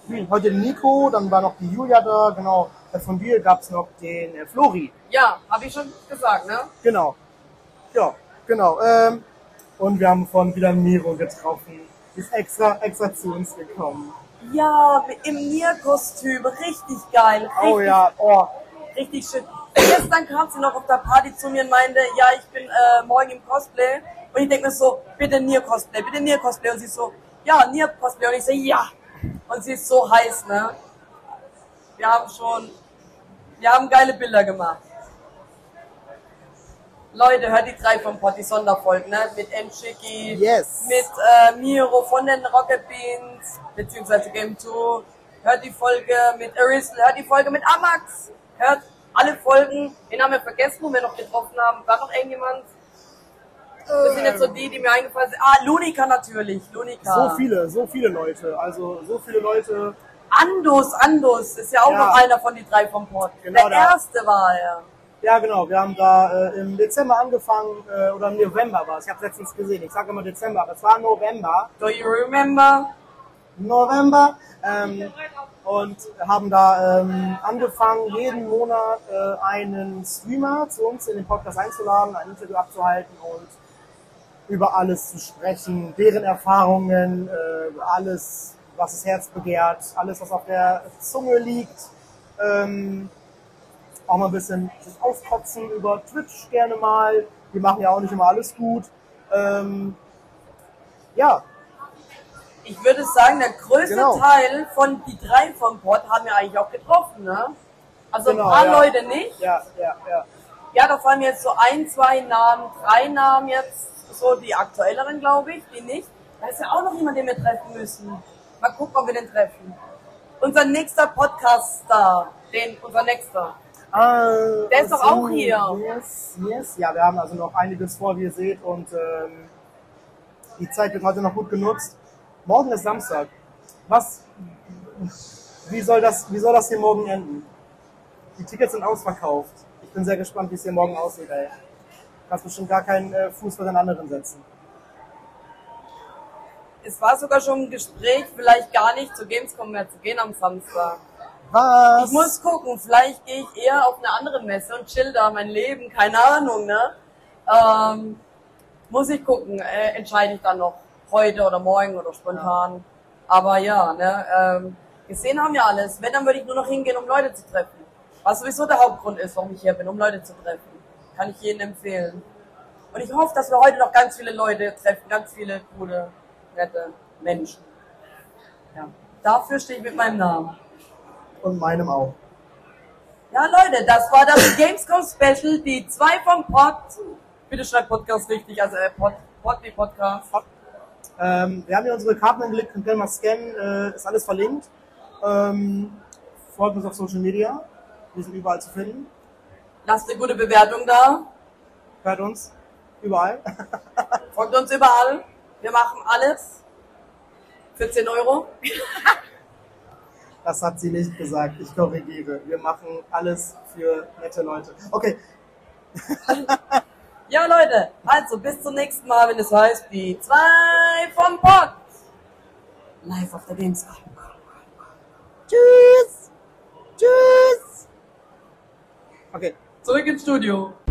hm, heute Nico, dann war noch die Julia da, genau. Von dir gab es noch den äh, Flori. Ja, habe ich schon gesagt, ne? Genau. Ja, genau. Ähm, und wir haben von wieder Miro getroffen. Die ist extra, extra zu uns gekommen. Ja, im Nier-Kostüm. Richtig geil. Richtig, Oh ja, oh. Richtig schön. Gestern kam sie noch auf der Party zu mir und meinte, ja, ich bin äh, morgen im Cosplay. Und ich denke mir so, bitte Nier-Cosplay, bitte Nier-Cosplay. Und sie so, ja, Nier-Cosplay. Und ich so, ja. Und sie ist so heiß, ne? Wir haben schon, wir haben geile Bilder gemacht. Leute, hört die drei vom Pot, die Sonderfolgen, ne? Mit Enchiki, Yes. mit äh, Miro von den Rocket Beans, beziehungsweise Game 2. Hört die Folge mit Arisl, hört die Folge mit Amax, hört alle Folgen. Den haben wir vergessen, wo wir noch getroffen haben. War noch irgendjemand? Das sind jetzt so die, die mir eingefallen sind. Ah, Lunika natürlich, Lunika. So viele, so viele Leute. Also so viele Leute. Andus, Andus ist ja auch Ja. noch einer von die drei vom Pod. Genau, der der- erste war er. Ja, genau. Wir haben da äh, im Dezember angefangen, äh, oder im November war es. Ich habe letztens gesehen. Ich sage immer Dezember, aber es war November. Do you remember? November. Ähm, und haben da ähm, angefangen, jeden Monat äh, einen Streamer zu uns in den Podcast einzuladen, ein Interview abzuhalten und über alles zu sprechen, deren Erfahrungen, äh, alles, was das Herz begehrt, alles, was auf der Zunge liegt. Ähm, auch mal ein bisschen sich auskotzen über Twitch gerne mal. Wir machen ja auch nicht immer alles gut. Ähm, ja. Ich würde sagen, der größte genau. Teil von die drei vom Pod haben wir eigentlich auch getroffen, ne? Also genau, ein paar ja. Leute nicht. Ja, ja, ja. Ja, da fallen mir jetzt so ein, zwei Namen, drei Namen jetzt, so die aktuelleren, glaube ich, die nicht. Da ist ja auch noch jemand, den wir treffen müssen. Mal gucken, ob wir den treffen. Unser nächster Podcast-Star, den, unser nächster. Äh, Der ist doch auch hier. Yes, yes. Ja, wir haben also noch einiges vor, wie ihr seht, und ähm, die Zeit wird heute noch gut genutzt. Morgen ist Samstag. Was, wie soll das, wie soll das hier morgen enden? Die Tickets sind ausverkauft. Ich bin sehr gespannt, wie es hier morgen aussieht, ey. Du kannst bestimmt gar keinen äh, Fuß für den anderen setzen. Es war sogar schon ein Gespräch, vielleicht gar nicht zu Gamescom mehr zu gehen am Samstag. Was? Ich muss gucken, vielleicht gehe ich eher auf eine andere Messe und chill da mein Leben, keine Ahnung, ne? Ähm, muss ich gucken, äh, entscheide ich dann noch heute oder morgen oder spontan. Ja. Aber ja, ne, ähm, gesehen haben wir alles. Wenn, dann würde ich nur noch hingehen, um Leute zu treffen. Was sowieso der Hauptgrund ist, warum ich hier bin, um Leute zu treffen. Kann ich jedem empfehlen. Und ich hoffe, dass wir heute noch ganz viele Leute treffen, ganz viele coole, nette Menschen. Ja. Dafür stehe ich mit meinem Namen und meinem auch. Ja, Leute, das war das Gamescom Special, die zwei vom Pod. Bitte schreibt Podcast richtig, also äh, Pod, Pod wie Podcast. Ähm, wir haben hier unsere Karten angelegt, könnt ihr mal scannen, äh, ist alles verlinkt. Ähm, folgt uns auf Social Media, wir sind überall zu finden. Lasst eine gute Bewertung da. Hört uns überall. [LAUGHS] folgt uns überall. Wir machen alles. für 10 Euro. [LAUGHS] Das hat sie nicht gesagt. Ich korrigiere. Wir machen alles für nette Leute. Okay. [LAUGHS] ja, Leute. Also, bis zum nächsten Mal, wenn es heißt, die zwei vom Pod. Live auf der Gamescom. Tschüss. Tschüss. Okay. Circuit Studio.